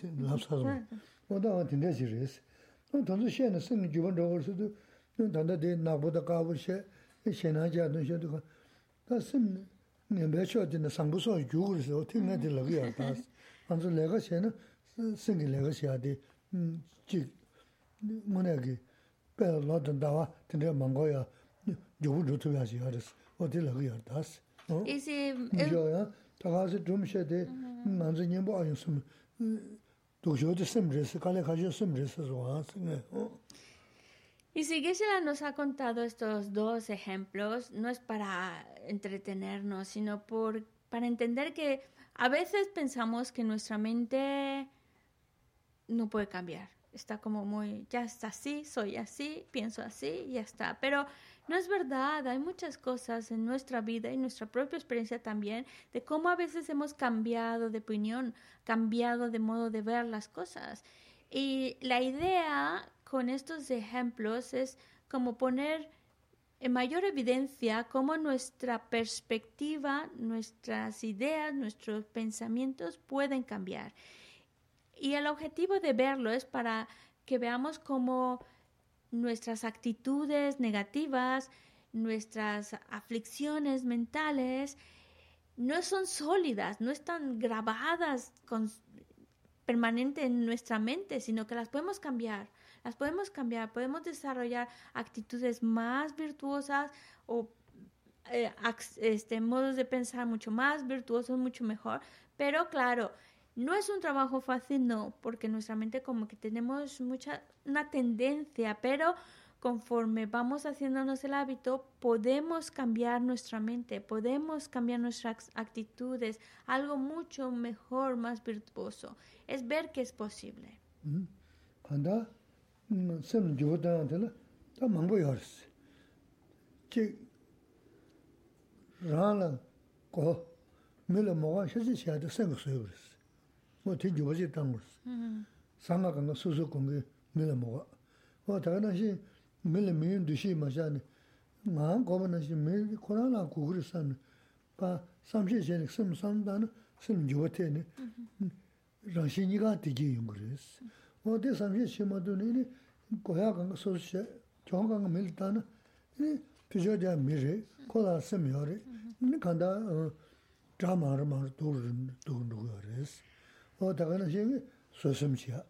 xénángyá dōng xé dōgā, tā sīm ngiānbē chō dīna sāngbō sō yō gō rī sō, tī ngā dī lā gā yā tā sī. Ānzō lē gā xé na, sīngi lē gā xé yā dī, jī, ngō nā gī, bē lō dōng dā wā, tī rā māng gō yā, yō gō rō tō yā xé yā rī sī, wā dī lā gā yā tā sī. Yō yā, tā gā sī dōm xé dī, ānzō ngiānbō ā yō sīm, dōg xō dī sīm rī sī, kā lē kā xé sīm rī sī sō wā sī ngā. Y si Geshe-la nos ha contado estos dos ejemplos, no es para entretenernos, sino por, para entender que a veces pensamos que nuestra mente no puede cambiar está como muy, ya está así, soy así, pienso así, ya está. Pero no es verdad, hay muchas cosas en nuestra vida y nuestra propia experiencia también de cómo a veces hemos cambiado de opinión, cambiado de modo de ver las cosas. Y la idea con estos ejemplos es como poner en mayor evidencia cómo nuestra perspectiva, nuestras ideas, nuestros pensamientos pueden cambiar. Y el objetivo de verlo es para que veamos cómo nuestras actitudes negativas, nuestras aflicciones mentales, no son sólidas, no están grabadas con, permanente en nuestra mente, sino que las podemos cambiar. Las podemos cambiar, podemos desarrollar actitudes más virtuosas o eh, este, modos de pensar mucho más virtuosos, mucho mejor. Pero claro, no es un trabajo fácil, no, porque nuestra mente como que tenemos mucha, una tendencia, pero conforme vamos haciéndonos el hábito, podemos cambiar nuestra mente, podemos cambiar nuestras actitudes, algo mucho mejor, más virtuoso. Es ver que es posible. 뭐되 sem jiwa dāna tila, tā māngbo yārisi. Chik rāna kō, mīla mōgā shasi shiādi sēngu suyabirisi. Mō tī jiwa jī tāngurisi. Sāngā kāngā sūsū kōngi mīla mōgā. Mō tā kāna shī mīla mīyun dushī ma shāni, māngā kōpa na shī mīla kōrā nā kūgurī sāni, pā samshī shēni sem sāndāna sem jiwa tēni, rāngshī nīgā tīgī yungurisi. 어 어디 삼시 심어도니 고야 간 소시 정강가 밀다는 이 비저자 미래 코라 스미어리 니 간다 드라마를 말 도르는 도르는 어 다가는 신이 소심치야.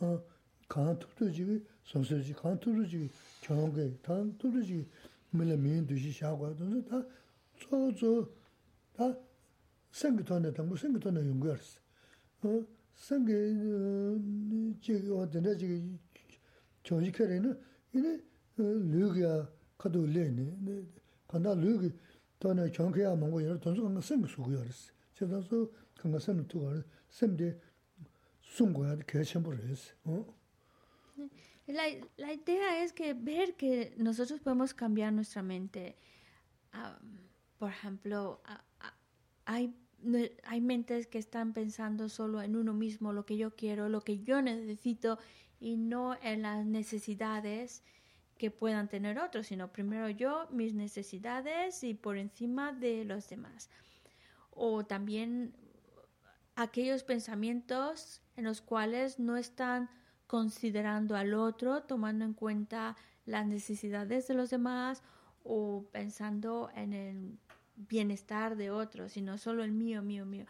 어 간투도지 소소지 간투도지 경계 단투도지 밀레 미인도지 샤과도 다 저저 다 생기토네 다 무슨 기토네 연구했어. 어 생기 지금 어디나 지금 조직해는 이네 류기야 가도 레네 간다 류기 돈에 정해야 먹고 여러 돈수 간 생기 수고요. 제가 그 것은 또 La, la idea es que ver que nosotros podemos cambiar nuestra mente. por ejemplo, hay, hay mentes que están pensando solo en uno mismo, lo que yo quiero, lo que yo necesito, y no en las necesidades que puedan tener otros, sino primero yo, mis necesidades y por encima de los demás. O también aquellos pensamientos en los cuales no están considerando al otro, tomando en cuenta las necesidades de los demás o pensando en el bienestar de otros, sino solo el mío, mío, mío.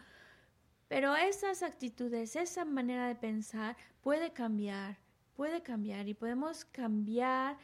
Pero esas actitudes, esa manera de pensar puede cambiar, puede cambiar y podemos cambiar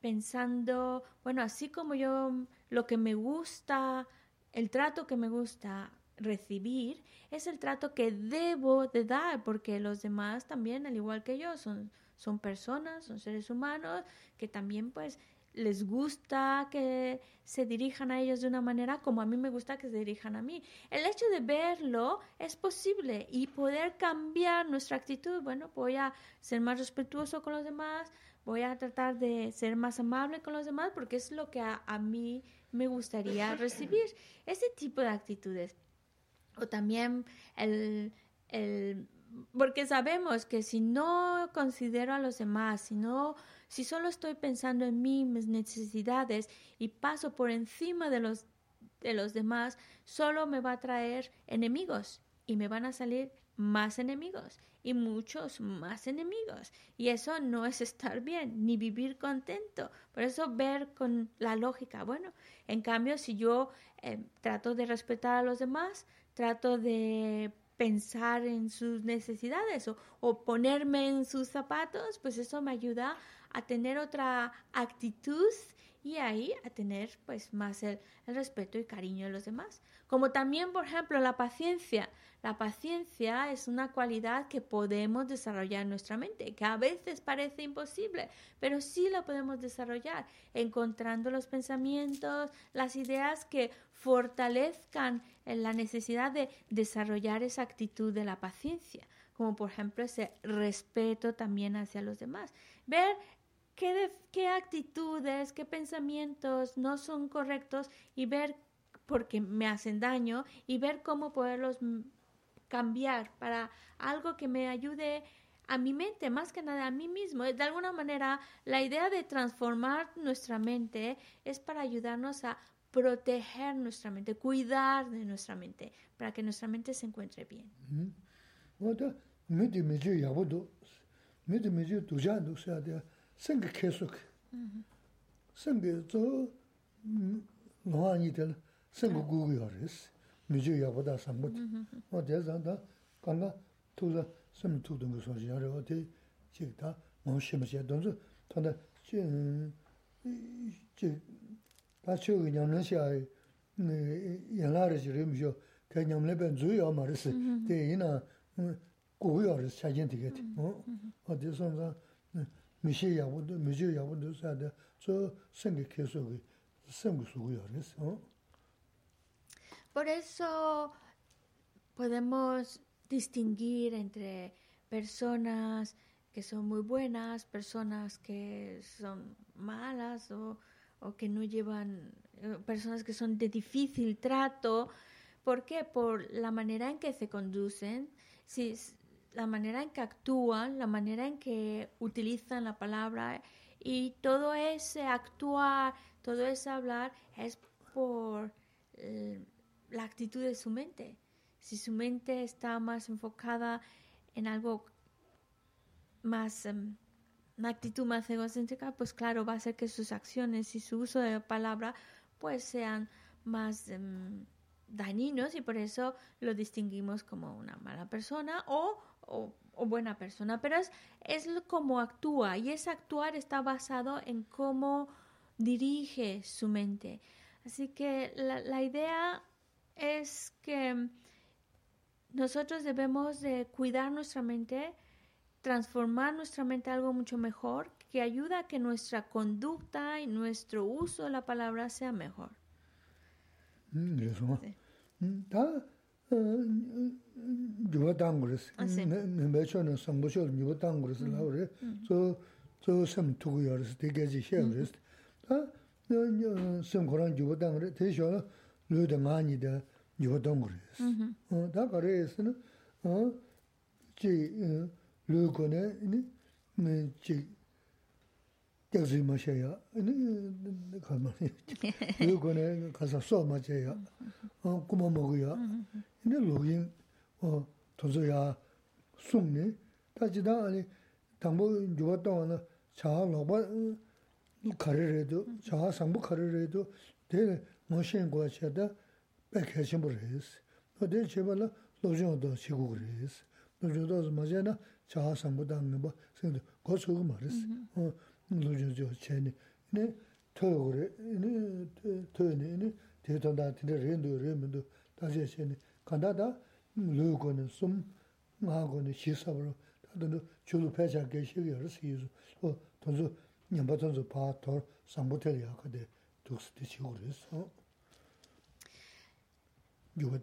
pensando, bueno, así como yo lo que me gusta, el trato que me gusta recibir es el trato que debo de dar, porque los demás también, al igual que yo, son, son personas, son seres humanos, que también pues les gusta que se dirijan a ellos de una manera como a mí me gusta que se dirijan a mí. El hecho de verlo es posible y poder cambiar nuestra actitud. Bueno, voy a ser más respetuoso con los demás, voy a tratar de ser más amable con los demás porque es lo que a, a mí me gustaría *laughs* recibir. Ese tipo de actitudes. O también el, el porque sabemos que si no considero a los demás, si no si solo estoy pensando en mí, mis necesidades y paso por encima de los, de los demás, solo me va a traer enemigos y me van a salir más enemigos y muchos más enemigos. Y eso no es estar bien, ni vivir contento. Por eso ver con la lógica, bueno, en cambio, si yo eh, trato de respetar a los demás, trato de pensar en sus necesidades o, o, ponerme en sus zapatos, pues eso me ayuda a tener otra actitud y ahí a tener pues más el, respeto y cariño de los demás. Como también, por ejemplo, la paciencia. La paciencia es una cualidad que podemos desarrollar en nuestra mente, que a veces parece imposible, pero sí la podemos desarrollar, encontrando los pensamientos, las ideas que fortalezcan la necesidad de desarrollar esa actitud de la paciencia, como por ejemplo ese respeto también hacia los demás. Ver qué, qué actitudes, qué pensamientos no son correctos y ver porque me hacen daño y ver cómo poderlos cambiar para algo que me ayude a mi mente, más que nada a mí mismo. De alguna manera, la idea de transformar nuestra mente es para ayudarnos a proteger nuestra mente, cuidar de nuestra mente, para que nuestra mente se encuentre bien. 생게 계속 생게 저 노안이 될 생고 구구여스 미주 야보다 상고 어 대산다 간다 투자 심 투든 거 소리 하려 어디 지다 뭐 심지 돈도 돈다 진 이제 다시 그냥 내셔 네 연락을 지르면서 그냥 내변 주요 말스 대이나 구구여스 찾긴 되겠지 어 어디선가 Por eso podemos distinguir entre personas que son muy buenas, personas que son malas o, que no llevan, eh, personas que son de difícil trato. ¿Por qué? Por la manera en que se conducen. Si, la manera en que actúan, la manera en que utilizan la palabra y todo ese actuar, todo ese hablar es por eh, la actitud de su mente. Si su mente está más enfocada en algo más, em, una actitud más egocéntrica, pues claro, va a hacer que sus acciones y su uso de la palabra pues sean más em, dañinos y por eso lo distinguimos como una mala persona o o, buena persona, pero es, es como actúa y ese actuar está basado en cómo dirige su mente. Así que la, la idea es que nosotros debemos de cuidar nuestra mente, transformar nuestra mente a algo mucho mejor, que ayuda a que nuestra conducta y nuestro uso de la palabra sea mejor. Mm, yuwa tanguris, mimbacho lūda ngāñi dā yodōngu rēs. Dā kā rēs nā, chī lūgu nā, chī gyāzui mā shayā, lūgu nā kāsā sō mā shayā, kumā mā gu yā, nā lūgu yīn tōnsu yā sūng nī, dā chī dā tāngbō yodōngu nā chā lōkba kārī rē dō, chā sāngbu kārī rē dō, tō, tē ngō shēng guā chā tā bē kēshīng bō rē sī. Nō tē chē bā nā lōgīng tō chī gu rē sī. Lōgīng tō sī mā chā nā chāhā sāngbō tā ngā bā sēng tō gō chō gu mā rē sī. Lōgīng tō chē nē, nē tō gu rē, nē tō nē, nē tē tō tā tē rē ndō rē mē ndō tā chē chē nē, 간다다 루고는 숨 나고는 시사로 다들 줄을 패자 계시게 알았어요. 어 돈 도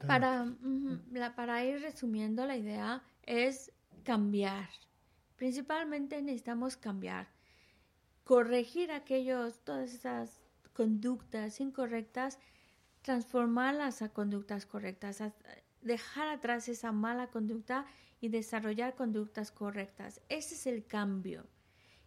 Para, para ir resumiendo la idea es cambiar. Principalmente necesitamos cambiar, corregir aquellos, todas esas conductas incorrectas, transformarlas a conductas correctas, dejar atrás esa mala conducta y desarrollar conductas correctas. Ese es el cambio.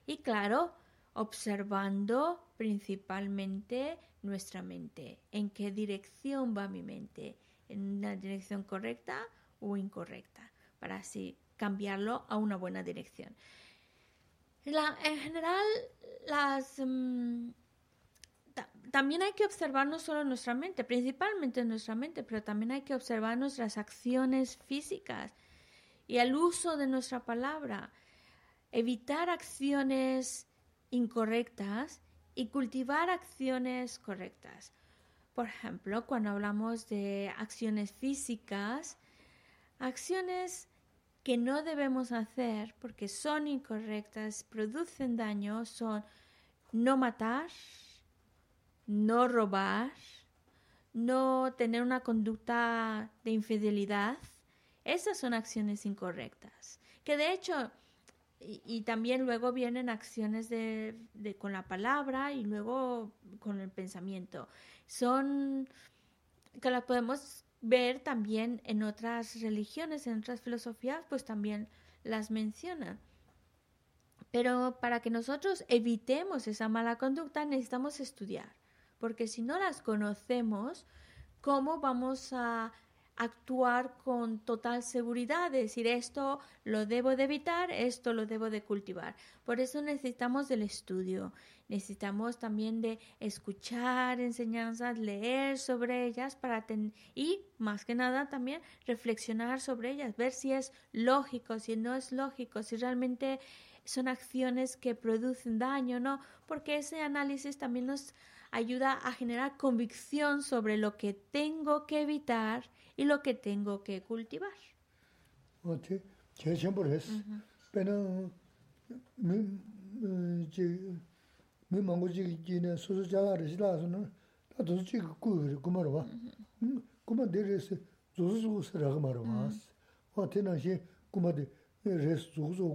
Y claro, observando principalmente nuestra mente, en qué dirección va mi mente, en una dirección correcta o incorrecta, para así cambiarlo a una buena dirección. en general, mm, también hay que observar no solo nuestra mente, principalmente nuestra mente, pero también hay que observar nuestras acciones físicas y el uso de nuestra palabra. Evitar acciones incorrectas y cultivar acciones correctas. Por ejemplo, cuando hablamos de acciones físicas, acciones que no debemos hacer porque son incorrectas, producen daño, son no matar, no robar, no tener una conducta de infidelidad. Esas son acciones incorrectas. Que de hecho, y, también luego vienen acciones de, con la palabra y luego con el pensamiento. Son que las podemos ver también en otras religiones, en otras filosofías, pues también las mencionan. Pero para que nosotros evitemos esa mala conducta necesitamos estudiar, porque si no las conocemos, ¿cómo vamos a actuar con total seguridad, decir esto lo debo de evitar, esto lo debo de cultivar. Por eso necesitamos del estudio, necesitamos también de escuchar enseñanzas, leer sobre ellas para y más que nada también reflexionar sobre ellas, ver si es lógico, si no es lógico, si realmente son acciones que producen daño no, porque ese análisis también nos ayuda a generar convicción sobre lo que tengo que evitar y lo que tengo que cultivar. De res zu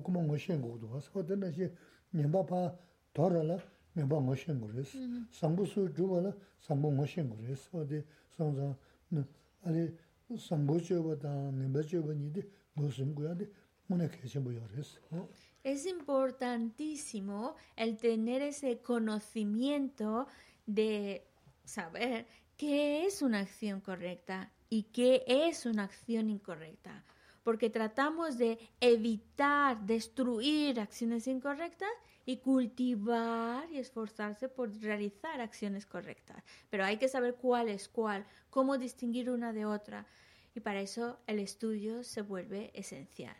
Es importantísimo el tener ese conocimiento de saber qué es una acción correcta y qué es una acción incorrecta. Porque tratamos de evitar, destruir acciones incorrectas y cultivar y esforzarse por realizar acciones correctas. Pero hay que saber cuál es cuál, cómo distinguir una de otra y para eso el estudio se vuelve esencial.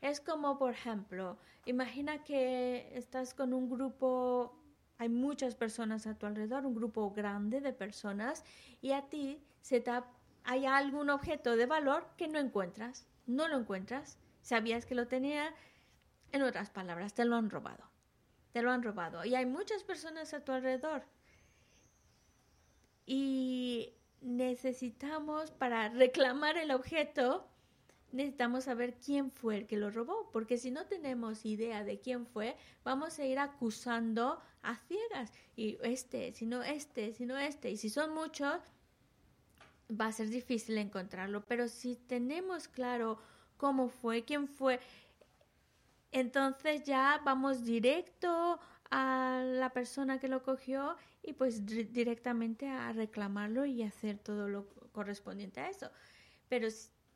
Es como, por ejemplo, imagina que estás con un grupo, hay muchas personas a tu alrededor, un grupo grande de personas, y a ti se te hay algún objeto de valor que no encuentras, no lo encuentras, sabías que lo tenía, en otras palabras, te lo han robado, te lo han robado, y hay muchas personas a tu alrededor. Y necesitamos, para reclamar el objeto, necesitamos saber quién fue el que lo robó, porque si no tenemos idea de quién fue, vamos a ir acusando a ciegas. Y este, si no este, si no este, y si son muchos, va a ser difícil encontrarlo. Pero si tenemos claro cómo fue, quién fue, entonces ya vamos directo a la persona que lo cogió y pues directamente a reclamarlo y hacer todo lo correspondiente a eso. Pero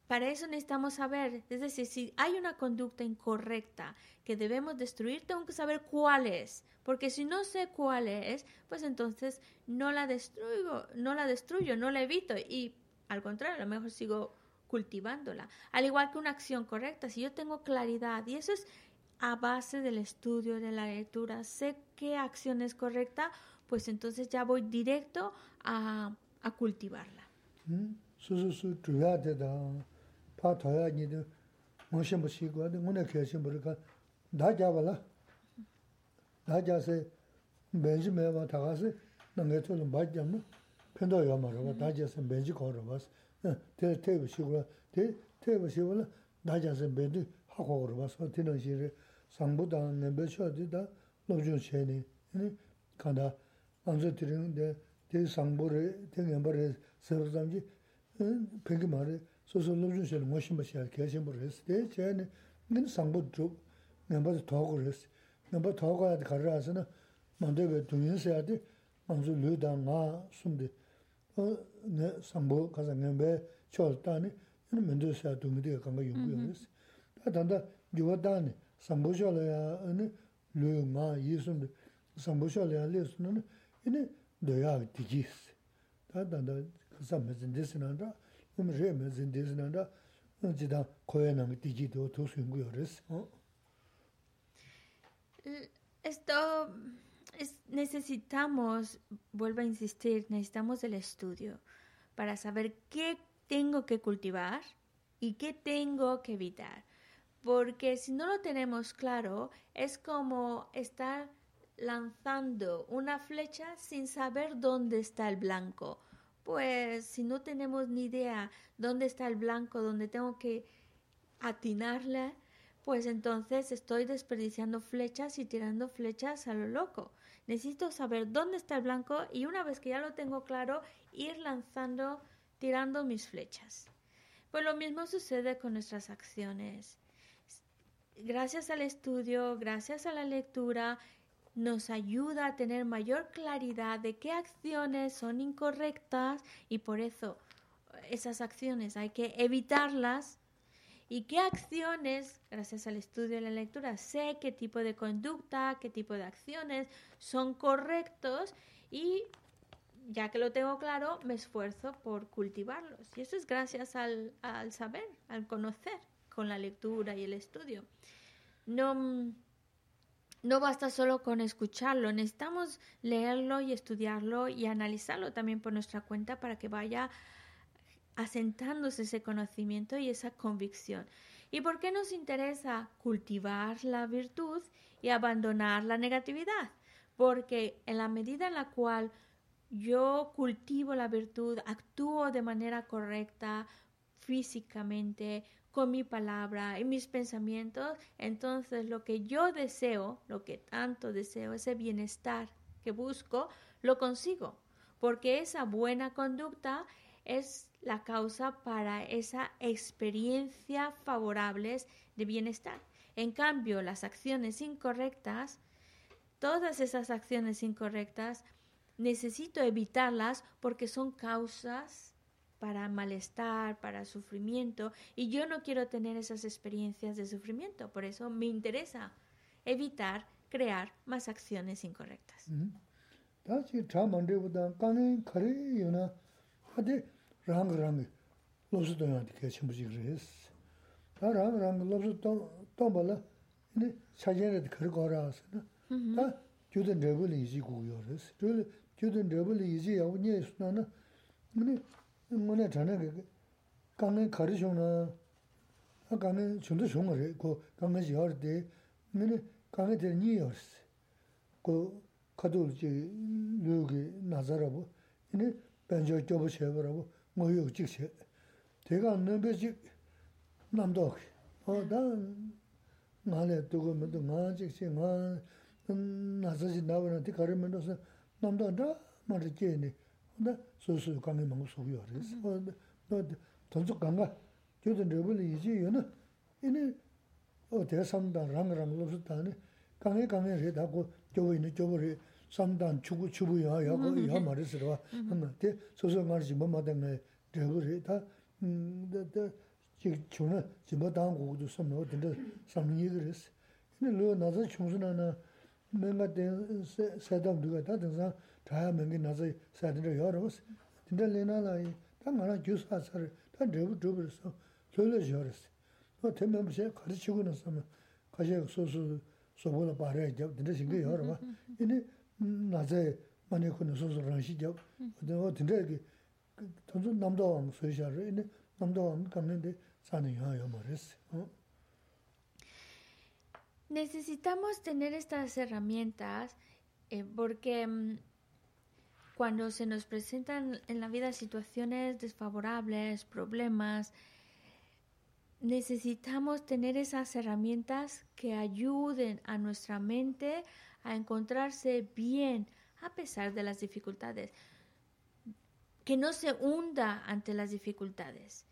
para eso necesitamos saber, es decir, si hay una conducta incorrecta que debemos destruir, tengo que saber cuál es, porque si no sé cuál es, pues entonces no la destruyo, no la destruyo, no la evito y al contrario, a lo mejor sigo cultivándola. Al igual que una acción correcta, si yo tengo claridad y eso es a base del estudio, de la lectura, sé qué acción es correcta, pues entonces ya voy directo a, a cultivarla. Su pā tāyā nī tū ngō shēmbu shī guwa tū ngō nā kia shēmbu rī kā dā jā wā lā dā jā sē bēnjī mē wā tā kā sē nā ngē tū lō mbā jā mō pēndō yā mā rā wā dā jā sē bēnjī kō rā wā sē tē tē wā shī guwa tē tē wā shī guwa lā dā jā sē bēnjī hā kō rā wā sē tē nā shī rī sāngbū tā ngē bē shō tī tā lō chū shē nī kā tā ānzō tī rī ngē tē sāngbū rī tē ngē mbā rī sē rā sāng jī pēngi mā rī 대 상부를 대년벌에 서서잠지 뱅기 말에 소소 노중 체는 뭐신 것이야 계신 분 했을 때 제는 민 상부 쪽 넘버 더 그랬어 넘버 더 가야 가라서는 먼저 그 동인세야 돼 먼저 류다가 숨데 어네 상부 가서 넘베 철다니 이는 먼저서야 동이가 간거 연구였어 다 단다 요다니 상부절이야 아니 류마 이숨데 상부절이야 레스는 이네 너야 디지스 다 단다 그 삼메진 데스난다 esto es, necesitamos vuelvo a insistir necesitamos el estudio para saber qué tengo que cultivar y qué tengo que evitar. Porque si no lo tenemos claro es como estar lanzando una flecha sin saber dónde está el blanco. Pues si no tenemos ni idea dónde está el blanco, dónde tengo que atinarle, pues entonces estoy desperdiciando flechas y tirando flechas a lo loco. Necesito saber dónde está el blanco y una vez que ya lo tengo claro, ir lanzando, tirando mis flechas. Pues lo mismo sucede con nuestras acciones. Gracias al estudio, gracias a la lectura, nos ayuda a tener mayor claridad de qué acciones son incorrectas y por eso esas acciones hay que evitarlas y qué acciones, gracias al estudio y la lectura, sé qué tipo de conducta, qué tipo de acciones son correctos y ya que lo tengo claro, me esfuerzo por cultivarlos. Y eso es gracias al, al saber, al conocer con la lectura y el estudio. No, no basta solo con escucharlo, necesitamos leerlo y estudiarlo y analizarlo también por nuestra cuenta para que vaya asentándose ese conocimiento y esa convicción. ¿Y por qué nos interesa cultivar la virtud y abandonar la negatividad? Porque en la medida en la cual yo cultivo la virtud, actúo de manera correcta físicamente, con mi palabra y mis pensamientos, entonces lo que yo deseo, lo que tanto deseo, ese bienestar que busco, lo consigo. Porque esa buena conducta es la causa para esa experiencia favorables de bienestar. En cambio, las acciones incorrectas, todas esas acciones incorrectas, necesito evitarlas porque son causas para malestar, para sufrimiento, y yo no quiero tener esas experiencias de sufrimiento. Por eso me interesa evitar crear más acciones incorrectas. nye na na, 뭐네 전에 강내 가르쇼나 아 강내 전도 종을 그 강내 지할 때 뭐네 강에 대 니어.스 그 가도지 여기 나자라고. 이네 변조 접어 세버라고. 뭐 요직 세. 대가 넘베지 남도 어다 말에 두고 뭐도 나직 세가 나서지 나오는데 가르면서 남도다 말이지 근데 소소 강에 먹고 소요 그래서 근데 던적 강가 교전 레벨이 이제 얘는 이네 어 대삼단 랑랑 로스다니 강에 강에 해다고 교회 있는 교회 삼단 추구 추부야 야고 야 말이스라. 근데 소소 말지 뭐 마당에 레벨이 다음데 지금 지금 당고도 섬노 근데 삼이 그랬어. 근데 로 나서 총선하나 내가 된 세담 누가 다 등산 dhāyā mēngi nāsā sādhīndā yā rōs, dhīndā lēnā lā yī, tā ngā rā gyū sā sā rī, tā dhēbu dhūbu rī sō, lō lō yā rī sī. Nō tē mēmbu shē kārī chīgu nā sā mā, kāshē sō sō sō bō lā pā rā yā gyab, dhīndā shīngi yā rā mā, yīni nāsā mā nē khu nā sō sō rā shī gyab, dhīndā yā kī, tānsū nāmdā wāng sō yā rī, yīni nāmdā wāng kā nē dē sā nē yā yā mā rī sī. Necesitamos tener estas herramientas eh, porque mm, cuando se nos presentan en la vida situaciones desfavorables, problemas, necesitamos tener esas herramientas que ayuden a nuestra mente a encontrarse bien a pesar de las dificultades, que no se hunda ante las dificultades.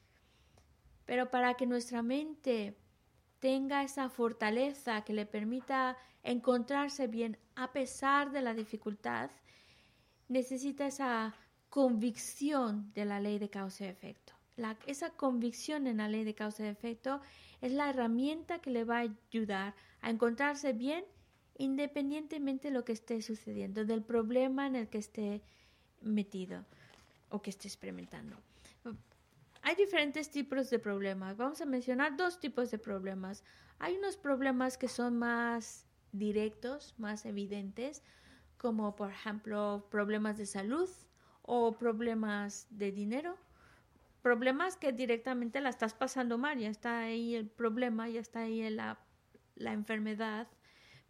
Pero para que nuestra mente tenga esa fortaleza que le permita encontrarse bien a pesar de la dificultad, necesita esa convicción de la ley de causa y efecto. esa convicción en la ley de causa y efecto es la herramienta que le va a ayudar a encontrarse bien independientemente de lo que esté sucediendo, del problema en el que esté metido o que esté experimentando. Hay diferentes tipos de problemas. Vamos a mencionar dos tipos de problemas. Hay unos problemas que son más directos, más evidentes, como por ejemplo problemas de salud o problemas de dinero. Problemas que directamente la estás pasando mal, ya está ahí el problema, ya está ahí la, la enfermedad.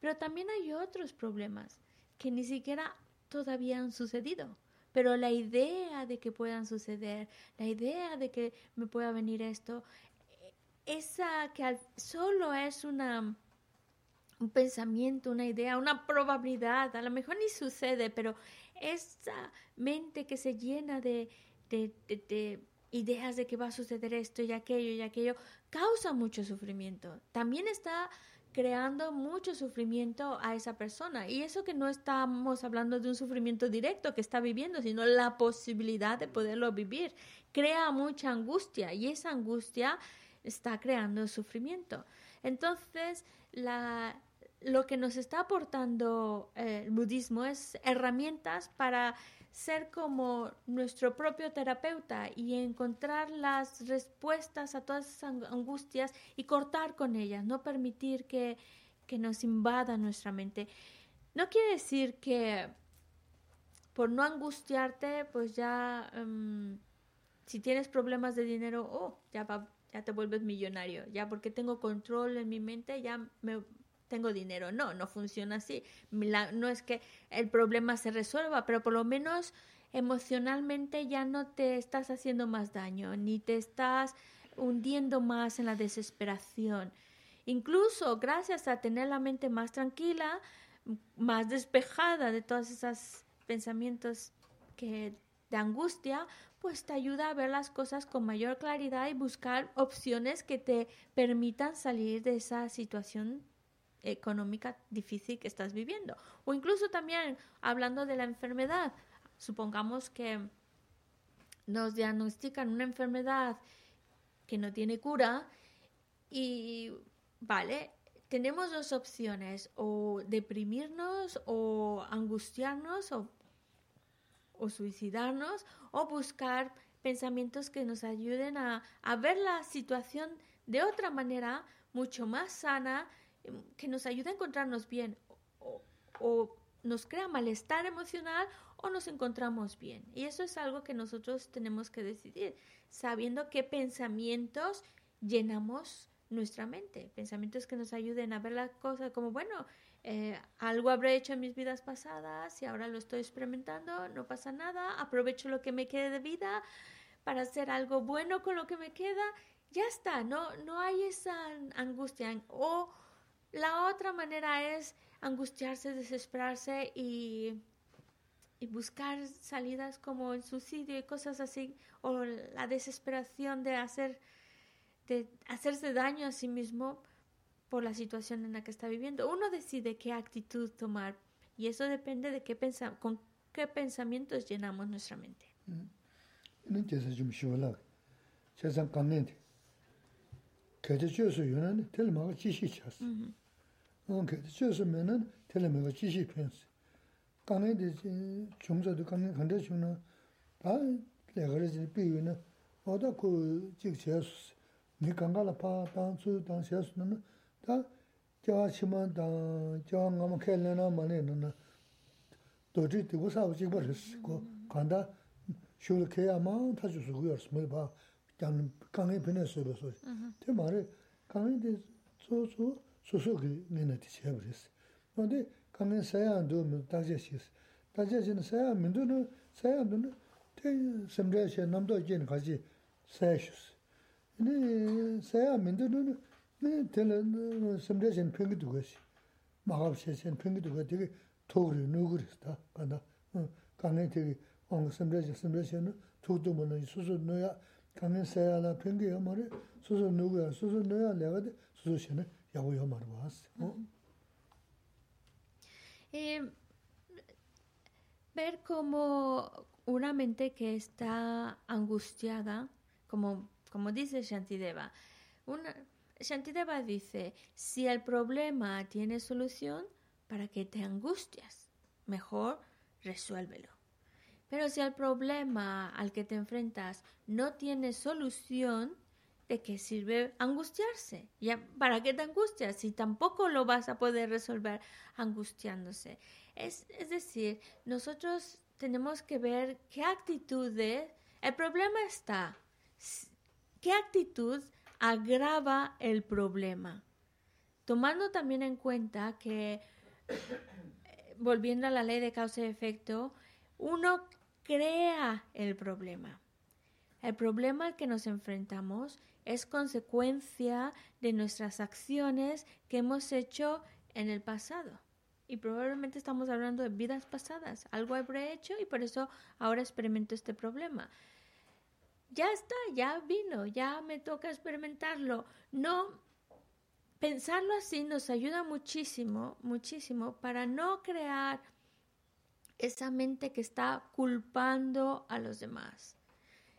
Pero también hay otros problemas que ni siquiera todavía han sucedido pero la idea de que puedan suceder, la idea de que me pueda venir esto, esa que solo es una un pensamiento, una idea, una probabilidad, a lo mejor ni sucede, pero esa mente que se llena de, de, de, ideas de que va a suceder esto y aquello y aquello, causa mucho sufrimiento. También está creando mucho sufrimiento a esa persona. Y eso que no estamos hablando de un sufrimiento directo que está viviendo, sino la posibilidad de poderlo vivir. Crea mucha angustia y esa angustia está creando sufrimiento. Entonces, la, lo que nos está aportando eh, el budismo es herramientas para ser como nuestro propio terapeuta y encontrar las respuestas a todas esas angustias y cortar con ellas, no permitir que, que nos invada nuestra mente. No quiere decir que por no angustiarte, pues ya, em, si tienes problemas de dinero, oh, ya, ya te vuelves millonario, ya porque tengo control en mi mente, ya me tengo dinero. No, no funciona así. no es que el problema se resuelva, pero por lo menos emocionalmente ya no te estás haciendo más daño, ni te estás hundiendo más en la desesperación. Incluso gracias a tener la mente más tranquila, más despejada de todos esos pensamientos que de angustia, pues te ayuda a ver las cosas con mayor claridad y buscar opciones que te permitan salir de esa situación económica difícil que estás viviendo. O incluso también hablando de la enfermedad, supongamos que nos diagnostican una enfermedad que no tiene cura y, vale, tenemos dos opciones, o deprimirnos o angustiarnos o, o suicidarnos o buscar pensamientos que nos ayuden a, a ver la situación de otra manera mucho más sana que nos ayuda a encontrarnos bien o, nos crea malestar emocional o nos encontramos bien. Y eso es algo que nosotros tenemos que decidir, sabiendo qué pensamientos llenamos nuestra mente, pensamientos que nos ayuden a ver las cosas como, bueno, eh, algo habré hecho en mis vidas pasadas y ahora lo estoy experimentando, no pasa nada, aprovecho lo que me quede de vida para hacer algo bueno con lo que me queda, ya está, no, no hay esa angustia o la otra manera es angustiarse, desesperarse y, buscar salidas como el suicidio y cosas así, o la desesperación de, hacer, de hacerse daño a sí mismo por la situación en la que está viviendo. Uno decide qué actitud tomar y eso depende de qué con qué pensamientos llenamos nuestra mente. 온게 최소면은 텔레메가 지식 편스 강에 대지 중저도 강에 간데 주는 다 레거지 비유는 어다 그 직제스 니 강가라 파 단수 단세스는 다 자치만 다 자앙암 켈레나 마네는 도지 되고 사고 지고 그랬고 간다 쇼르케야마 타주스 고여스 뭐봐 간 강에 변했어요 그래서 대 말에 강에 대해서 소소 기 내내티 쳬브리스 근데 가면 사야도 다제시스 다제시는 사야 민도는 사야도 대 섬레시 남도 이제 가지 사야슈스 네 사야 민도는 네 텔은 섬레시 평기도 것이 마합시신 평기도 거 되게 도그리 누구리스다 간다 어 가면 되게 어 섬레시 섬레시는 도도 뭐는 소소 넣어야 가면 사야라 평기야 말이 소소 누구야 소소 넣어야 내가 소소시는 Eh, ver como una mente que está angustiada, como, como dice Shantideva, Shantideva dice, si el problema tiene solución, ¿para qué te angustias? Mejor resuélvelo. Pero si el problema al que te enfrentas no tiene solución, ¿de qué sirve angustiarse? ¿Ya, ¿Para qué te angustias si tampoco lo vas a poder resolver angustiándose? Es, es decir, nosotros tenemos que ver qué actitud de... El problema está. ¿Qué actitud agrava el problema? Tomando también en cuenta que, volviendo a la ley de causa y efecto, uno crea el problema. El problema al que nos enfrentamos es consecuencia de nuestras acciones que hemos hecho en el pasado. Y probablemente estamos hablando de vidas pasadas. Algo habré hecho y por eso ahora experimento este problema. Ya está, ya vino, ya me toca experimentarlo. No, pensarlo así nos ayuda muchísimo, muchísimo para no crear esa mente que está culpando a los demás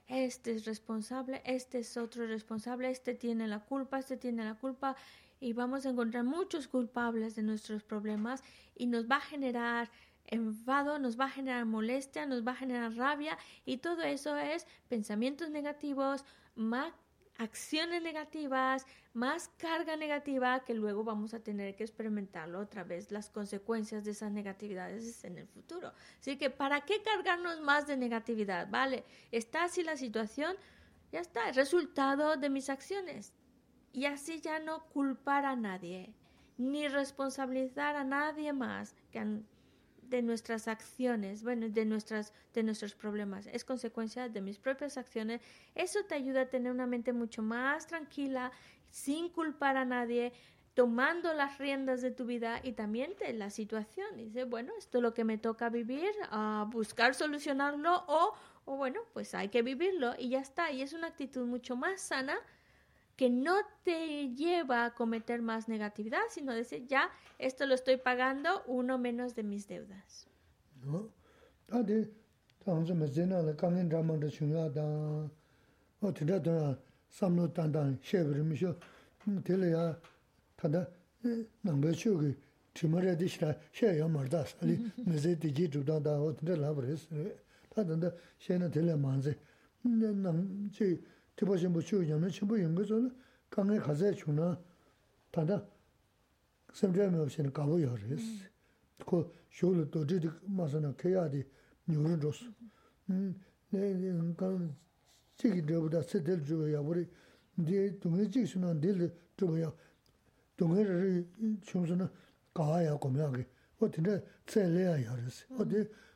este es responsable, este es otro responsable, este tiene la culpa, este tiene la culpa y vamos a encontrar muchos culpables de nuestros problemas y nos va a generar enfado, nos va a generar molestia, nos va a generar rabia y todo eso es pensamientos negativos, más acciones negativas, más carga negativa que luego vamos a tener que experimentarlo otra vez, las consecuencias de esas negatividades en el futuro. Así que, ¿para qué cargarnos más de negatividad? Vale, está así la situación, ya está, el resultado de mis acciones. Y así ya no culpar a nadie, ni responsabilizar a nadie más que de nuestras acciones, bueno, de, nuestras, de nuestros problemas, es consecuencia de mis propias acciones. Eso te ayuda a tener una mente mucho más tranquila, sin culpar a nadie, tomando las riendas de tu vida y también de la situación. Dice, bueno, esto es lo que me toca vivir, a buscar solucionarlo o, o bueno, pues hay que vivirlo y ya está. Y es una actitud mucho más sana que no te lleva a cometer más negatividad, sino decir, ya, esto lo estoy pagando, uno menos de mis deudas. No, *laughs* tiba chenpo chiyo nyamna chenpo yunga zolo kange khazaya chungna tanda semchaya mewa shena kabu yaw res. Ko shoglo dodri di masa na kaya di nyurun ros. Hmm, kan chigi drabu da se del druba yaw wari di dungi chigi shuna del druba yaw dungi rari chumsana kaha yaw komyaa ki. O tinda tse leya yaw res. O di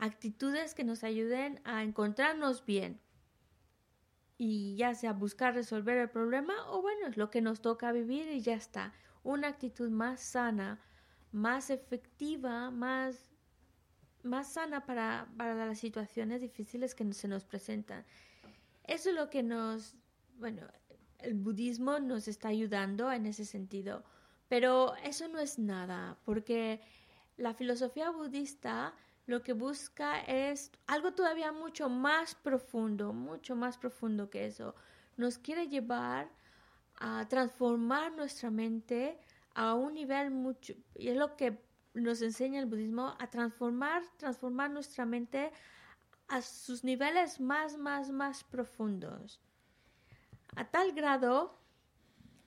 actitudes que nos ayuden a encontrarnos bien, y ya sea buscar resolver el problema o bueno, es lo que nos toca vivir y ya está. Una actitud más sana, más efectiva, más, más sana para, para las situaciones difíciles que se nos presentan. Eso es lo que nos, bueno, el budismo nos está ayudando en ese sentido. Pero eso no es nada, porque la filosofía budista lo que busca es algo todavía mucho más profundo, mucho más profundo que eso. Nos quiere llevar a transformar nuestra mente, a un nivel mucho, y es lo que nos enseña el budismo, a transformar, transformar nuestra mente a sus niveles más, más, más profundos. A tal grado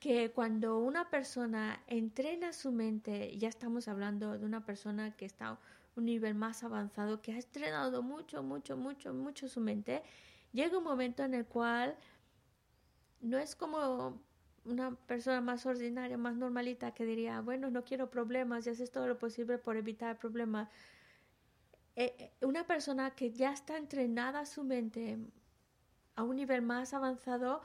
que cuando una persona entrena su mente, ya estamos hablando de una persona que está un nivel más avanzado, que ha entrenado mucho, mucho, mucho, mucho su mente, llega un momento en el cual no es como una persona más ordinaria, más normalita, que diría, bueno, no quiero problemas y haces todo lo posible por evitar problemas. Eh, eh, una persona que ya está entrenada su mente a un nivel más avanzado,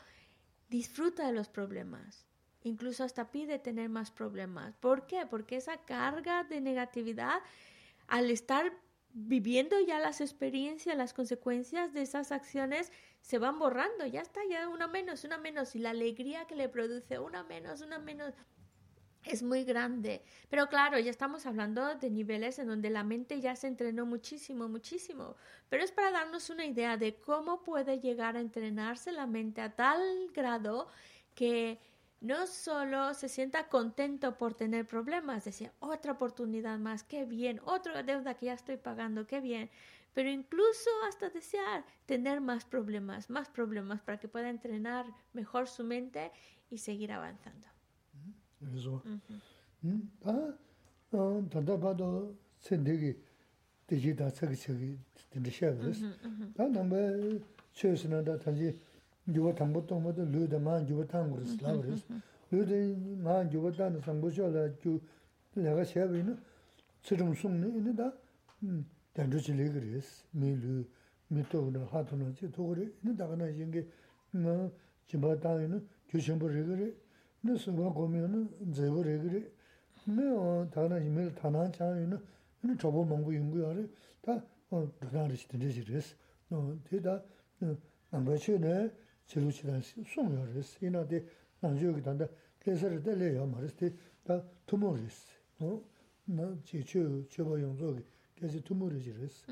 disfruta de los problemas. Incluso hasta pide tener más problemas. ¿Por qué? Porque esa carga de negatividad, al estar viviendo ya las experiencias, las consecuencias de esas acciones, se van borrando, ya está, ya una menos, una menos, y la alegría que le produce una menos, una menos, es muy grande. Pero claro, ya estamos hablando de niveles en donde la mente ya se entrenó muchísimo, muchísimo. Pero es para darnos una idea de cómo puede llegar a entrenarse la mente a tal grado que no solo se sienta contento por tener problemas, decía, otra oportunidad más, qué bien, otra deuda que ya estoy pagando, qué bien, pero incluso hasta desear tener más problemas, más problemas para que pueda entrenar mejor su mente y seguir avanzando. Eso. Ah, tanda gyuwa tangpo tongpo to lu da maa gyuwa tangu ris, labu ris. Lu da maa gyuwa tanga sangpo shio la gyu laga shewa ina, tsirum sung ni ina da dandu chi lega ris, mi lu, mi togu na hatu na chi togu ri, ina daga na yingi nga jimba tanga ina gyu shimbo rega ri, ina sunga gomi ina zaybo rega ri, ina daga na yimil tanan changa ina, ina chobo mangu yungu ya ri, da dhudang rishi dindashi ris. Te da, nangba chi na, chō kī tā ndā kē sā rā tā lē yā mā rēs, tē tā tūmō rēs. Nā chē chē chē bā yōng zō kī, kē sē tūmō rē shī rēs.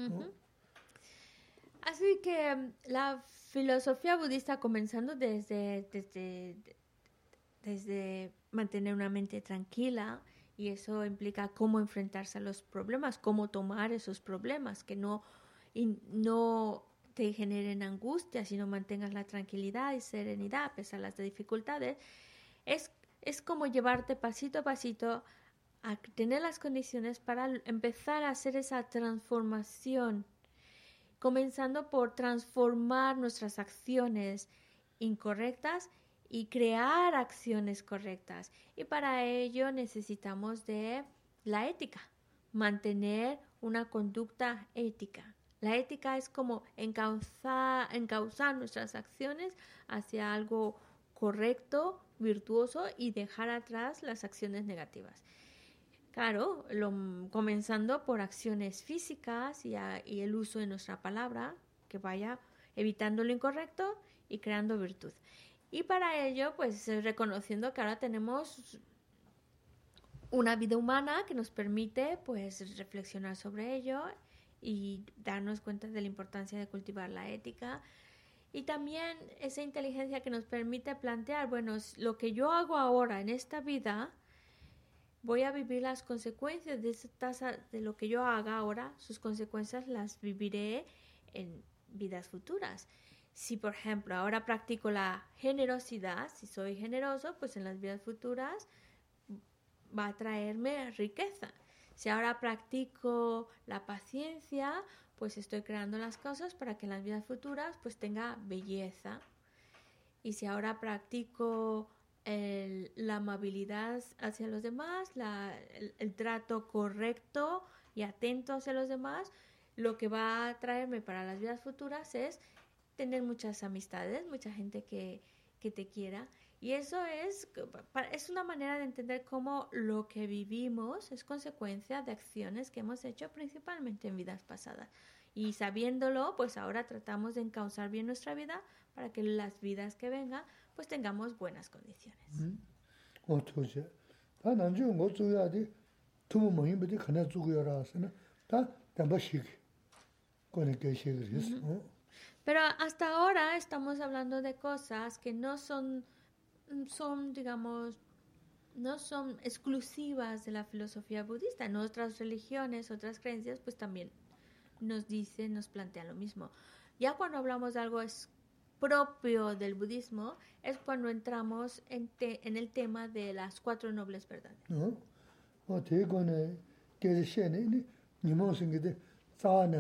Así que la filosofía budista comenzando desde, desde desde mantener una mente tranquila y eso implica cómo enfrentarse a los problemas, cómo tomar esos problemas, que no, no te generen angustia, sino mantengas la tranquilidad y serenidad a pesar de las dificultades. Es, es como llevarte pasito a pasito a tener las condiciones para empezar a hacer esa transformación, comenzando por transformar nuestras acciones incorrectas y crear acciones correctas. Y para ello necesitamos de la ética, mantener una conducta ética. La ética es como encauzar, nuestras acciones hacia algo correcto, virtuoso y dejar atrás las acciones negativas. Claro, comenzando por acciones físicas y, y el uso de nuestra palabra, que vaya evitando lo incorrecto y creando virtud. Y para ello, pues reconociendo que ahora tenemos una vida humana que nos permite pues reflexionar sobre ello y darnos cuenta de la importancia de cultivar la ética y también esa inteligencia que nos permite plantear, bueno, lo que yo hago ahora en esta vida, voy a vivir las consecuencias de esa de lo que yo haga ahora, sus consecuencias las viviré en vidas futuras. Si, por ejemplo, ahora practico la generosidad, si soy generoso, pues en las vidas futuras va a traerme riqueza. Si ahora practico la paciencia, pues estoy creando las cosas para que en las vidas futuras pues tenga belleza. Y si ahora practico la amabilidad hacia los demás, el, trato correcto y atento hacia los demás, lo que va a traerme para las vidas futuras es tener muchas amistades, mucha gente que, que te quiera. Y eso es, es una manera de entender cómo lo que vivimos es consecuencia de acciones que hemos hecho principalmente en vidas pasadas. Y sabiéndolo, pues ahora tratamos de encauzar bien nuestra vida para que las vidas que vengan, pues tengamos buenas condiciones. Pero hasta ahora estamos hablando de cosas que no son, son digamos, no son exclusivas de la filosofía budista. En otras religiones, otras creencias, pues también nos dicen, nos plantean lo mismo. Ya cuando hablamos de algo es propio del budismo, es cuando entramos en, en el tema de las cuatro nobles verdades. 당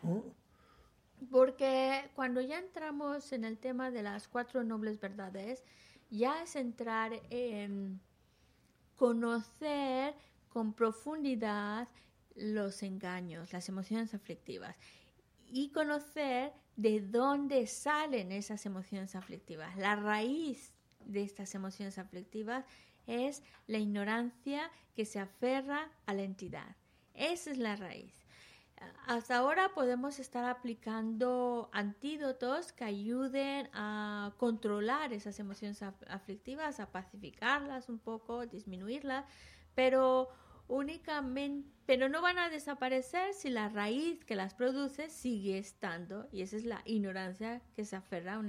tunzu. Porque cuando ya entramos en el tema de las cuatro nobles verdades, ya es entrar en conocer con profundidad los engaños, las emociones aflictivas y conocer de dónde salen esas emociones aflictivas. La raíz de estas emociones aflictivas es la ignorancia que se aferra a la entidad. Esa es la raíz. Hasta ahora podemos estar aplicando antídotos que ayuden a controlar esas emociones aflictivas, a pacificarlas un poco, disminuirlas, pero únicamente, pero no van a desaparecer si la raíz que las produce sigue estando y esa es la ignorancia que se aferra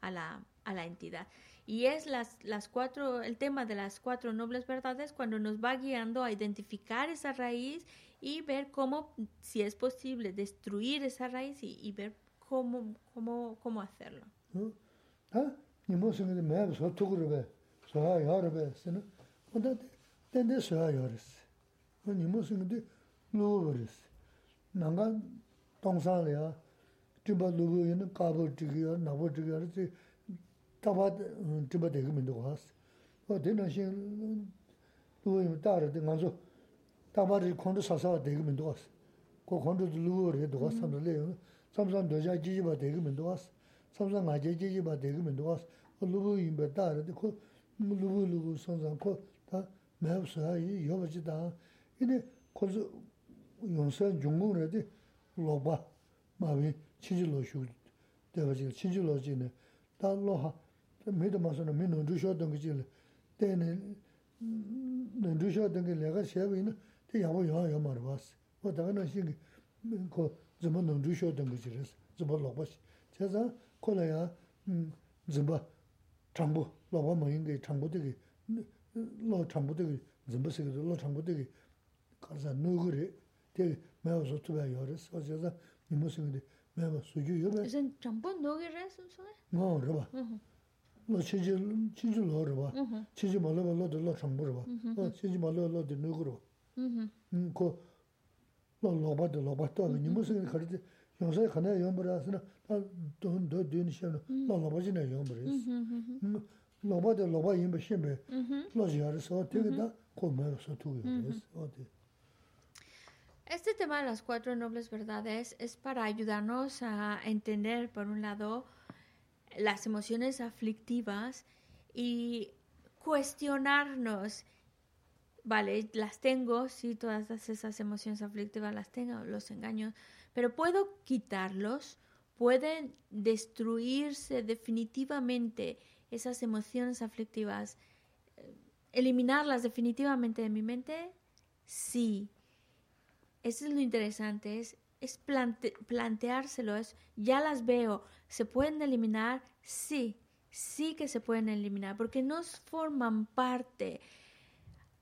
a la, a la entidad. Y es las, las cuatro, el tema de las cuatro nobles verdades cuando nos va guiando a identificar esa raíz y ver cómo, si es posible, destruir esa raíz y, y ver cómo, cómo, cómo hacerlo. ¿Ah? nimo singi lugu waris. Nanga tongsan liya, tiba lugu yin kabo tigiya, nabo tigiya, taba tiba degi mendo waas. O dina shingi lugu yin tari, nganzo taba digi kondo sasawa degi mendo waas. Ko kondo lugu wari do waas, samsa liya, samsa doja jijiba degi mendo waas, samsa ngaje jijiba degi mendo waas. O lugu yin ba tari, ko lugu lugu sanzan, ko ta mehabu suha yi, yobaji taa, 되게 면도 왔어. 그 콘도 루어에 도 왔었는데 레요. 삼삼 도자 지지바 되게 면도 왔어. 삼삼 아제 지지바 되게 면도 왔어. 그 루어 임베 다르데 그 루어 루어 삼삼 코다 매우서 이 여버지다. 이제 코즈 용서 중국에데 로바 마비 치질로 슈 대버지 치질로지네. 다 로하 메도 마서는 민노 주셔던 거지. 때는 주셔던 게 내가 세비는 tī yāwa yāwa yāwa mara wāsi. Wā tā ngā shīngi kō zimbā nōng rū shio dāngu jī rēs, zimbā lōkba shī. Chā sā kō lā yā zimbā chāngbō, lōkba mā yīngi chāngbō dīgi, lō chāngbō dīgi zimbā sīgi dō, lō chāngbō dīgi kā sā nū gu rē, tī mā yā sō tū bā yā rēs. Wā chā sā nīmō sīngi dī mā yā sū jū yō bā. Sā chāngbō nū gu rēs sō rē? Ngā rē bā. Lō chīnchī, chīnchī lō rē bā. Chīnchī mā lō bā lō dī lō chāngbō rē bā. Chīnchī mā lō lō dī nū gu rē bā. 그 로바도 로바도 아니 무슨 거리지 요새 하나 연불아서는 다돈더 되는 시는 로바지네 연불이 로바도 로바 임베 심베 로지아르서 되게다 고마워서 두요 어디 Este tema de las cuatro nobles verdades es para ayudarnos a entender, por un lado, las emociones aflictivas y cuestionarnos vale, las tengo, sí, todas esas emociones aflictivas las tengo, los engaños, pero puedo quitarlos, pueden destruirse definitivamente esas emociones aflictivas, eh, eliminarlas definitivamente de mi mente, sí. Eso es lo interesante, es, es planteárselo, es, ya las veo, ¿se pueden eliminar? Sí, sí que se pueden eliminar, porque no forman parte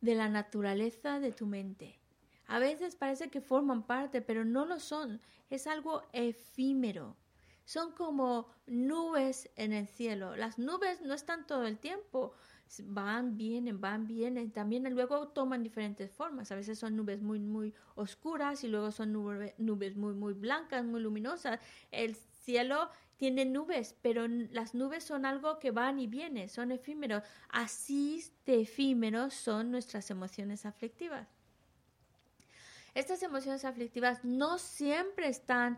de la naturaleza de tu mente. A veces parece que forman parte, pero no lo son. Es algo efímero. Son como nubes en el cielo. Las nubes no están todo el tiempo. Van, vienen, van, vienen. También luego toman diferentes formas. A veces son nubes muy, muy oscuras y luego son nubes muy, muy blancas, muy luminosas. El cielo tiene nubes, pero las nubes son algo que van y vienen, son efímeros. Así de efímeros son nuestras emociones aflictivas. Estas emociones aflictivas no siempre están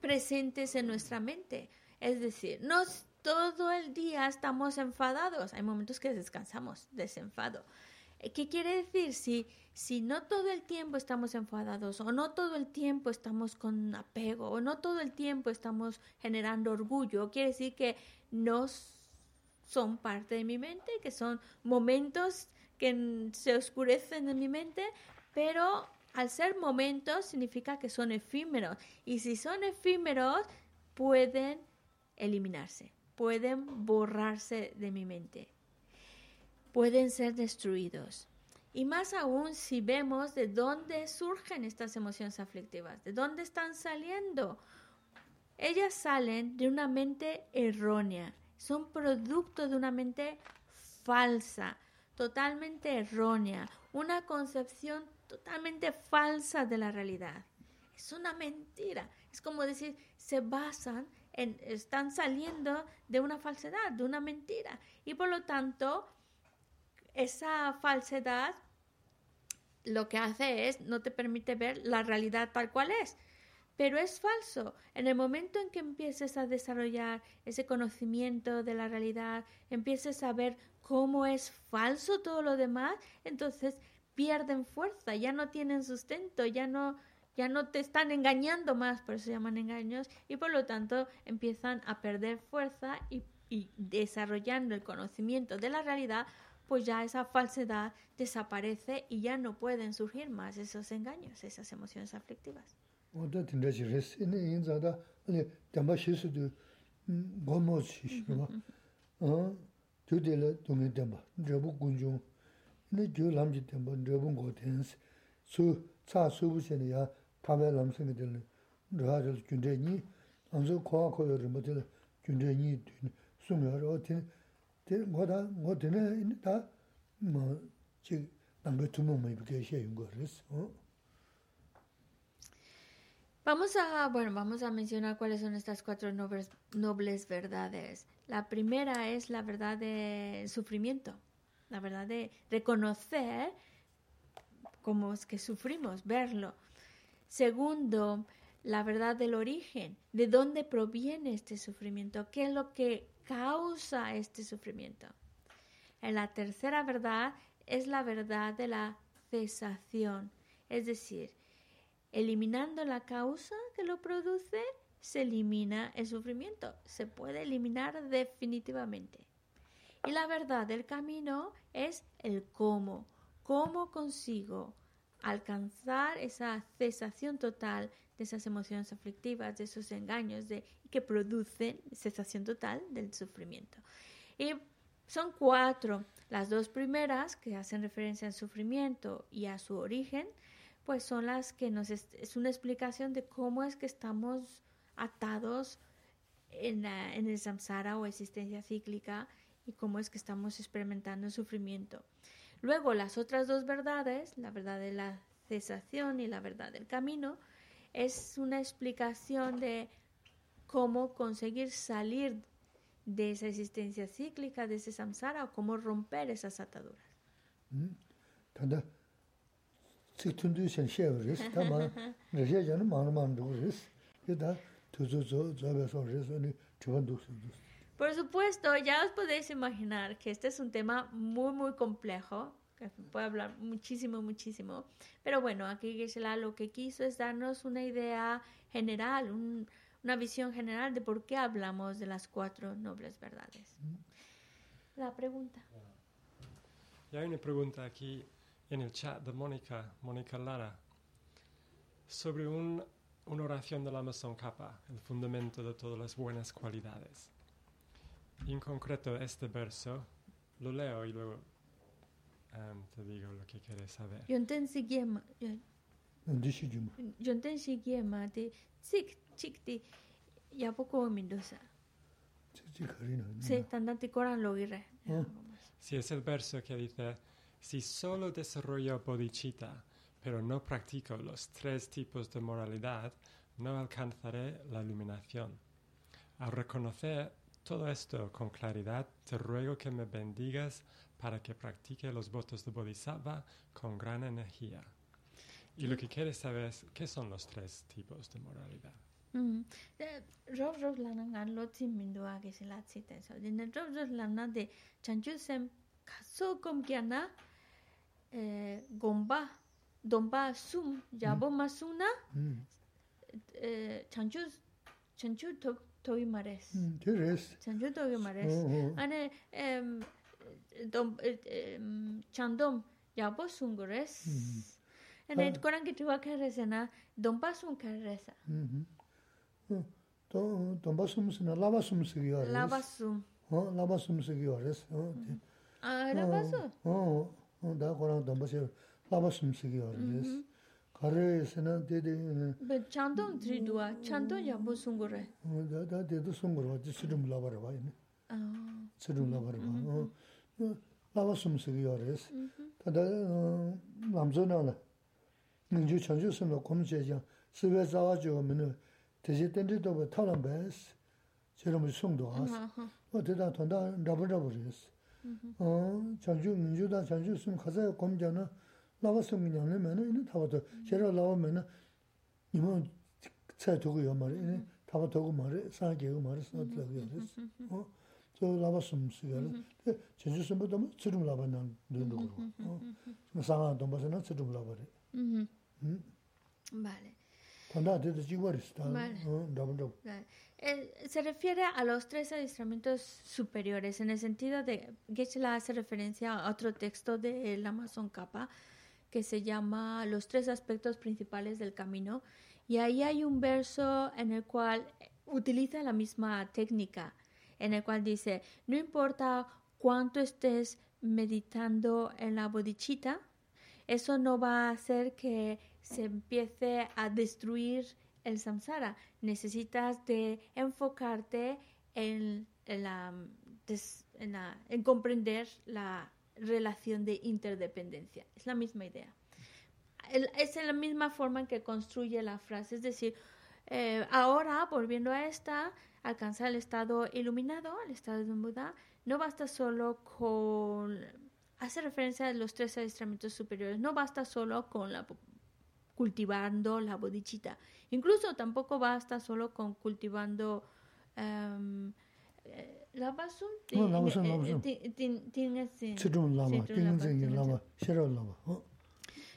presentes en nuestra mente. Es decir, no todo el día estamos enfadados. Hay momentos que descansamos desenfado. Eh, ¿Qué quiere decir? Si, si no todo el tiempo estamos enfadados, o no todo el tiempo estamos con apego, o no todo el tiempo estamos generando orgullo, quiere decir que no son parte de mi mente, que son momentos que se oscurecen en mi mente, pero al ser momentos significa que son efímeros. Y si son efímeros, pueden eliminarse, pueden borrarse de mi mente, pueden ser destruidos. Y más aún si vemos de dónde surgen estas emociones aflictivas, de dónde están saliendo. Ellas salen de una mente errónea, son producto de una mente falsa, totalmente errónea, una concepción totalmente falsa de la realidad. Es una mentira. Es como decir, se basan están saliendo de una falsedad, de una mentira. Y por lo tanto, esa falsedad lo que hace es, no te permite ver la realidad tal cual es. Pero es falso. En el momento en que empieces a desarrollar ese conocimiento de la realidad, empieces a ver cómo es falso todo lo demás, entonces pierden fuerza, ya no tienen sustento, ya no, ya no te están engañando más, por eso se llaman engaños, y por lo tanto empiezan a perder fuerza y, y desarrollando el conocimiento de la realidad, pues ya esa falsedad desaparece y ya no pueden surgir más esos engaños, esas emociones aflictivas. Vamos a, bueno, vamos a mencionar cuáles son estas cuatro nobles, nobles verdades. La primera es la verdad de sufrimiento la verdad de reconocer cómo es que sufrimos, verlo. Segundo, la verdad del origen, de dónde proviene este sufrimiento, qué es lo que causa este sufrimiento. En la tercera verdad es la verdad de la cesación, es decir, eliminando la causa que lo produce, se elimina el sufrimiento, se puede eliminar definitivamente. Y la verdad del camino es el cómo. ¿Cómo consigo alcanzar esa cesación total de esas emociones aflictivas, de esos engaños de, que producen cesación total del sufrimiento? Y son cuatro. Las dos primeras, que hacen referencia al sufrimiento y a su origen, pues son las que nos es, una explicación de cómo es que estamos atados en, el samsara o existencia cíclica y cómo es que estamos experimentando sufrimiento. Luego, las otras dos verdades, la verdad de la cesación y la verdad del camino, es una explicación de cómo conseguir salir de esa existencia cíclica, de ese samsara, o cómo romper esas ataduras. *laughs* Por supuesto, ya os podéis imaginar que este es un tema muy, muy complejo, que puede hablar muchísimo, muchísimo. Pero bueno, aquí Gisela lo que quiso es darnos una idea general, una visión general de por qué hablamos de las cuatro nobles verdades. La pregunta. Y hay una pregunta aquí en el chat de Mónica, Mónica Lara, sobre una oración del Amazon Kappa, el fundamento de todas las buenas cualidades. En concreto, este verso lo leo y luego um, te digo lo que quieres saber. Yonten sigiema. Yonten sigiema de tsik chik de ya poco mindosa. Sí, tandante coran lo irre. Sí, es el verso que dice, si solo desarrollo bodhicitta, pero no practico los tres tipos de moralidad, no alcanzaré la iluminación. Al reconocer todo esto con claridad, te ruego que me bendigas para que practique los votos de Bodhisattva con gran energía. Y lo que quieres saber es qué son los tres tipos de moralidad. Rov rov lana ngan lo tsin mindu a ke sila tsi ten so. Dine rov rov lana de chanchu sem kaso kom kya na eh, gomba, domba sum, yabo masuna, 음. eh, chanchu, chanchu to, togi mares. Te res. Chanchu togi mares. Ane chandom yabo sungu res. Ane korangi tiwa ka res ena dompa sung ka res. To dompa sum sina lava sum sigi wa res. Lava sum. Lava sum sigi wa res. Lava sum? Da korangi dompa sigi lava sum sigi wa res. kare sena dede... Be chanton triduwa, chanton yambo sungore? Uh, da dede sungore, di sirum labara ah. mm-hmm. uh, uh, mm-hmm. ba ine. Sirum labara ba. Lava sumsigi yores. Tada uh-huh. lamzo nala, ningju chanju sumla kumche jang, sive zawa jiwa minu, deje tenri doba talam bes, sirum sungdo as. O deda tonda rabu rabu res. Mm-hmm. chanju, ningju da chanju sum kazaya kumjana, Vale. Tanda se refiere a los tres adiestramientos superiores, en el sentido de que se hace referencia a otro texto del Amazon Kappa, que se llama Los tres aspectos principales del camino. Y ahí hay un verso en el cual utiliza la misma técnica, en el cual dice, no importa cuánto estés meditando en la bodhicitta, eso no va a hacer que se empiece a destruir el samsara. Necesitas de enfocarte en, en la- en comprender la relación de interdependencia. Es la misma idea. Es la misma forma en que construye la frase. Es decir, eh, ahora, volviendo a esta, alcanzar el estado iluminado, el estado de un Buda, no basta solo con... Hace referencia a los tres adiestramientos superiores. No basta solo con la cultivando la bodhicitta. Incluso tampoco basta solo con cultivando em, eh, la basum. Oh, la basum, la basum. Tiene 주름 라마, 띵생이 라마, 셔러 라마. 어.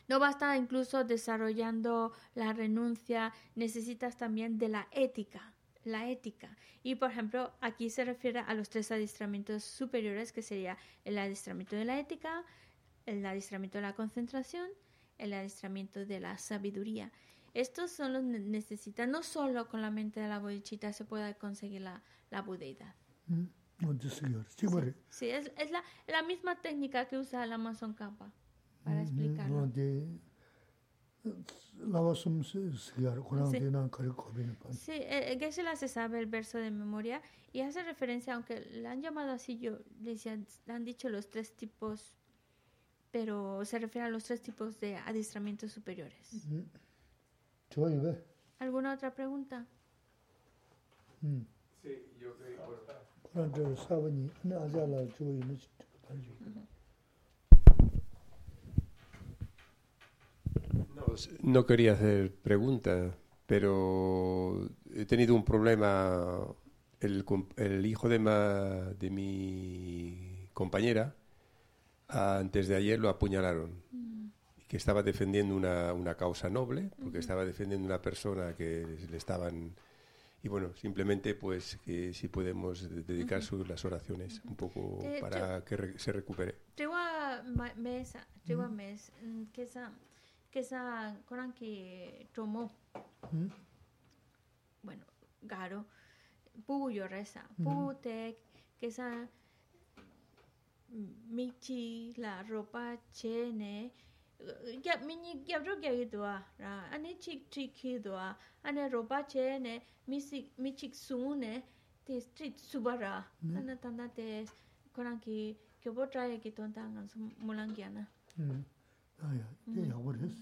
No basta incluso desarrollando la renuncia, necesitas también de la ética, la ética. Y por ejemplo, aquí se refiere a los tres adiestramientos superiores, que sería el adiestramiento de la ética, el adiestramiento de la concentración, el adiestramiento de la sabiduría. Estos son los que necesitan, no solo con la mente de la bodhicitta se puede conseguir la, la budeidad. Sí, sí. es, es la, la, misma técnica que usa el Amazon Kappa para explicarlo. Sí, sí eh, Geshe-la se sabe el verso de memoria y hace referencia, aunque la han llamado así, yo le han dicho los tres tipos, pero se refiere a los tres tipos de adiestramientos superiores. ¿Alguna otra pregunta? Sí, yo creo que... 그런 저 사번이 나 아자라 좋아요. 달지. No, s- no quería hacer pregunta, pero he tenido un problema. El, com- el hijo de, ma- de mi compañera, antes de ayer lo apuñalaron. Que estaba defendiendo una, una causa noble, porque estaba defendiendo una persona que le estaban. y bueno, simplemente pues que si podemos de- dedicar sus, las oraciones un poco Eh, para que re- se recupere. Trewa ma- mesa, trewa mes, mm, que esa, que esa, coran que tomó, 음. bueno, garo, pugu yo reza, pugu te, que esa, mm, michi, la ropa chene, gyab mini gyab ro gyab duwa ra ane chik chik ki duwa ane roba che ne mi sik mi chik su ne te street suba ra. Hmm. Ana tanda te koran ki kyobo traye ki ton ta ngam sum mulang gya na. Hmm. Ya ya te ya hmm. wo oh. res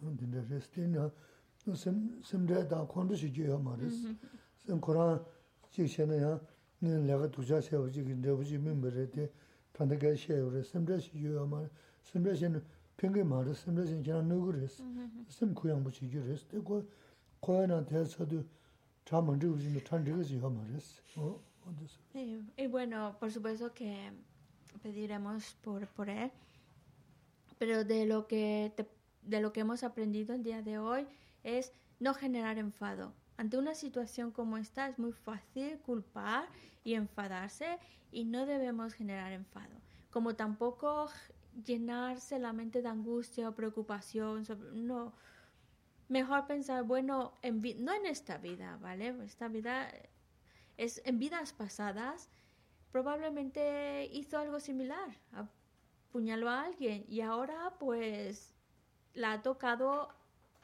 no den de res te na no sem sem de da kon de shi ge ya ma res. Sem koran chik che na ya ne la ga du ja che wo ji ge de wo ji min be re te tanda ge she wo res sem de shi ge ya ma sem de she 평균 말을 심대시 지나 누구랬어. 심 고양 붙이 주랬어. 그거 고양한 대해서도 잠은 주지 찬지가 지어 말았어. 어? 어디서? Y, y bueno, por supuesto que pediremos por, por él. Pero de lo que de lo que hemos aprendido el día de hoy es no generar enfado. Ante una situación como esta es muy fácil culpar y enfadarse y no debemos generar enfado. Como tampoco llenarse la mente de angustia o preocupación. no. Mejor pensar, bueno, en no en esta vida, ¿vale? Esta vida es en vidas pasadas probablemente hizo algo similar, apuñaló a alguien y ahora pues la ha tocado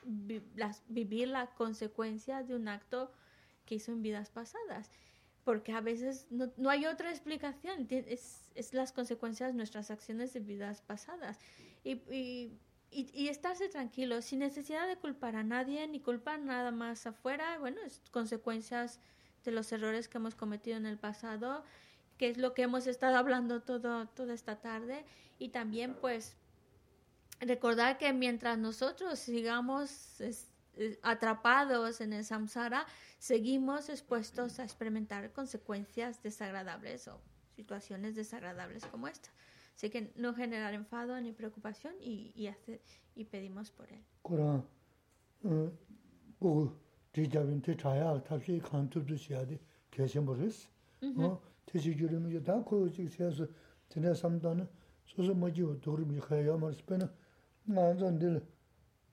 vivir las consecuencias de un acto que hizo en vidas pasadas. Porque a veces no, hay otra explicación, es, es, las consecuencias de nuestras acciones de vidas pasadas. Y, y, y, estarse tranquilo, sin necesidad de culpar a nadie, ni culpar nada más afuera. Bueno, es consecuencias de los errores que hemos cometido en el pasado, que es lo que hemos estado hablando todo, toda esta tarde. Y también, pues, recordar que mientras nosotros sigamos atrapados en el samsara, seguimos expuestos a experimentar consecuencias desagradables o situaciones desagradables como esta. Así que no generar enfado ni preocupación y, y, hacer, y pedimos por él.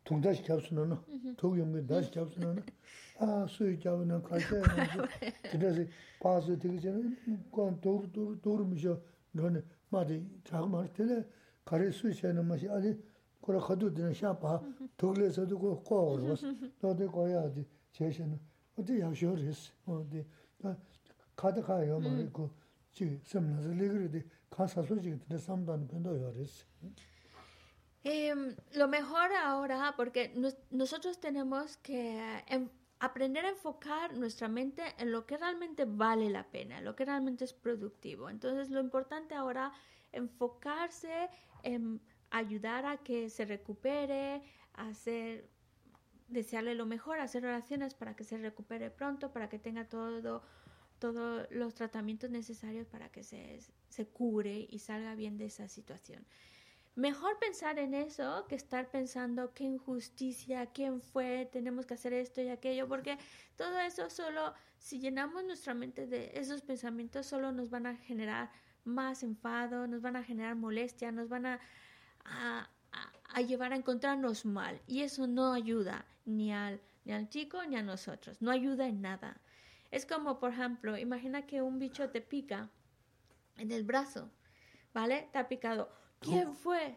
ngānzān 동다시 잡수는 도경미 다시 잡수는 아 수이 잡는 칼세 그래서 봐서 되게 전에 관 도르 도르 도르 미셔 너네 마디 자고 말 때에 가래 수시하는 맛이 아니 그래 가도 되는 샤파 도글에서도 그 꼬어로 너도 거야지 제시는 어디 야셔리스 어디 가다 가요 말고 지 섬나서 리그르디 가서 소식이 되는 삼단 변도 요리스 Em, lo mejor ahora, porque nosotros tenemos que em, aprender a enfocar nuestra mente en lo que realmente vale la pena, en lo que realmente es productivo. Entonces, lo importante ahora enfocarse en ayudar a que se recupere, hacer desearle lo mejor, hacer oraciones para que se recupere pronto, para que tenga todo todos los tratamientos necesarios para que se, se cure y salga bien de esa situación. Mejor pensar en eso que estar pensando qué injusticia, quién fue, tenemos que hacer esto y aquello, porque todo eso solo, si llenamos nuestra mente de esos pensamientos, solo nos van a generar más enfado, nos van a generar molestia, nos van a, a, llevar a encontrarnos mal. Y eso no ayuda ni al, ni al chico ni a nosotros, no ayuda en nada. Es como, por ejemplo, imagina que un bicho te pica en el brazo, ¿vale? Te ha picado ¿Quién fue?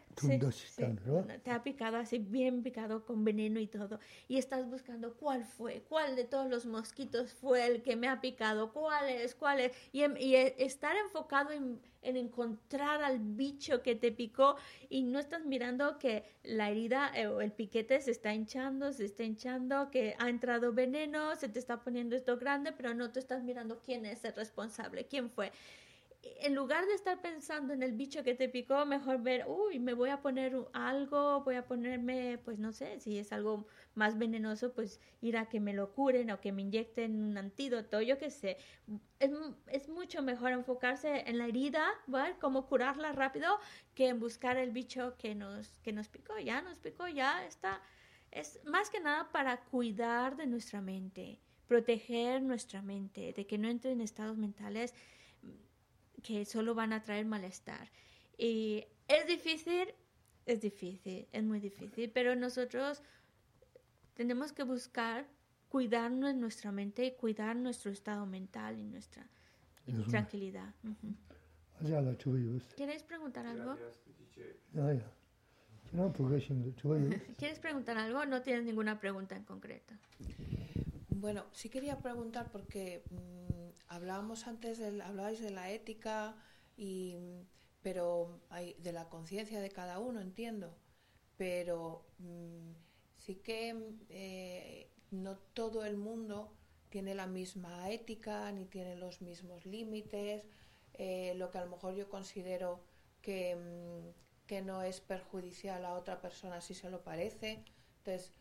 te ha picado así, bien picado con veneno y todo. Y estás buscando cuál fue, cuál de todos los mosquitos fue el que me ha picado, cuál es, cuál es. Y, em, e, estar enfocado en, encontrar al bicho que te picó y no estás mirando que la herida eh, o el piquete se está hinchando, se está hinchando, que ha entrado veneno, se te está poniendo esto grande, pero no te estás mirando quién es el responsable, quién fue en lugar de estar pensando en el bicho que te picó, mejor ver, uy, me voy a poner algo, voy a ponerme, pues no sé, si es algo más venenoso, pues ir a que me lo curen o que me inyecten un antídoto, yo qué sé. Es, es mucho mejor enfocarse en la herida, ¿vale? Cómo curarla rápido, que en buscar el bicho que nos, que nos picó. Ya nos picó, ya está. Es más que nada para cuidar de nuestra mente, proteger nuestra mente, de que no entre en estados mentales que solo van a traer malestar. Y es difícil, es difícil, es muy difícil, pero nosotros tenemos que buscar cuidarnos nuestra mente y cuidar nuestro estado mental y nuestra tranquilidad. ¿Quieres preguntar algo? *laughs* ¿Quieres preguntar algo? No tienes ninguna pregunta en concreto. Bueno, sí quería preguntar porque mm, hablábamos antes, del, hablabais de la ética, y, pero hay, de la conciencia de cada uno, entiendo, pero mm, sí que eh, no todo el mundo tiene la misma ética ni tiene los mismos límites, eh, lo que a lo mejor yo considero que, mm, que no es perjudicial a otra persona si se lo parece. Entonces,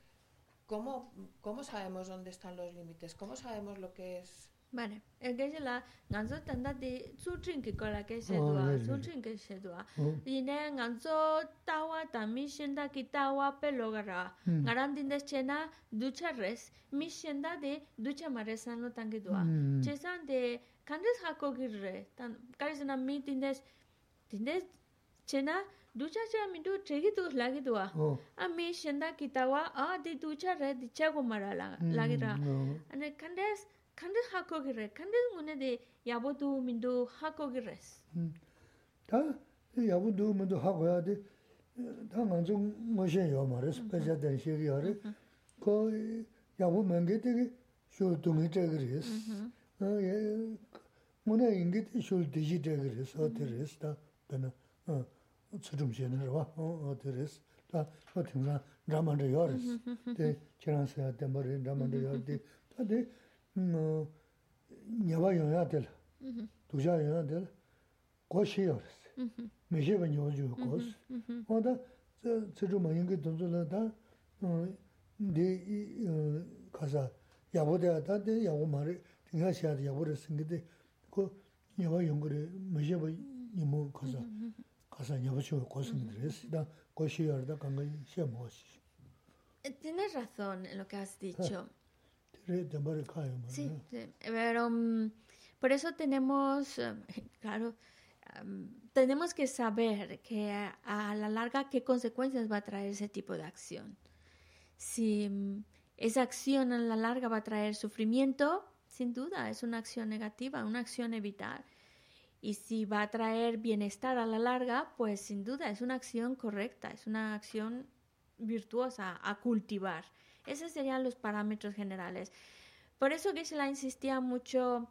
¿cómo, ¿cómo sabemos dónde están los límites? ¿Cómo sabemos lo que es Vale. El que es la nganzo tanda de su trin que cola que se Oh, dua, right, su right. trin que se dua. 어, Y ne nganzo tawa tammi shenda ki tawa pelo gara. 음. Ngaran din de chena ducha res, mi shenda de ducha maresan lo tangi dua. 음. Chesan de kandes hako girre. Tan karisana mi tindes tindes chena ducha cha mi du tregi tu lagi dua. 어, A mi shenda ki tawa a di ducha re di chago mara la- 음, lagi ra. 어, ane kandes kandu hako gire, kandu ngune de yabo du mindu hako gires. Hmm. Ta yabo du mindu hako ya de, ta nganzu ngoshen yo ma res, mhm. pecha den shiri ya re, mhm. ko yabo menge tegi shul dungi tegi res, mhm. ah, ngune ingi te shul diji tegi res, o te res, ta dana ah, tsutum shen rwa, ah, o te res, ta o timra ramanda yo res, te chiransa ya tenpa re ramanda yo re, *laughs* ta de nyawa yonyaa dila, dushaa yonyaa dila, go shiyo rasi, misheba nyawa juyo gosi. Wanda tsiru mayingi dunzu la da, di kasa yabu daya da, di yabu mari, tinga shiya di yabu rasi ngi di, go nyawa yongari misheba nimu kasa, kasa nyawa juyo gosi ngi rasi, da go shiyo rada kanga shiya mo gosi. Tienes razón en lo que has dicho. Sí, pero mm, por eso tenemos, eh, *laughs* claro, tenemos que saber que a, a, la larga qué consecuencias va a traer ese tipo de acción. Si mm, esa acción a la larga va a traer sufrimiento, sin duda es una acción negativa, una acción evitar. Y si va a traer bienestar a la larga, pues sin duda es una acción correcta, es una acción virtuosa a cultivar. Esos serían los parámetros generales. Por eso Geshe-la insistía mucho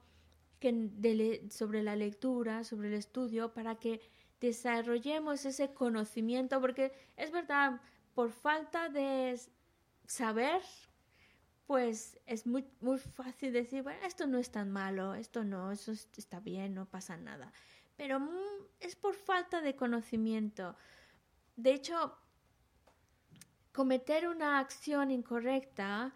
sobre la lectura, sobre el estudio, para que desarrollemos ese conocimiento, porque es verdad, por falta de saber, pues es muy, muy fácil decir, bueno, esto no es tan malo, esto no, eso es- está bien, no pasa nada. Pero mm, es por falta de conocimiento. De hecho, cometer una acción incorrecta,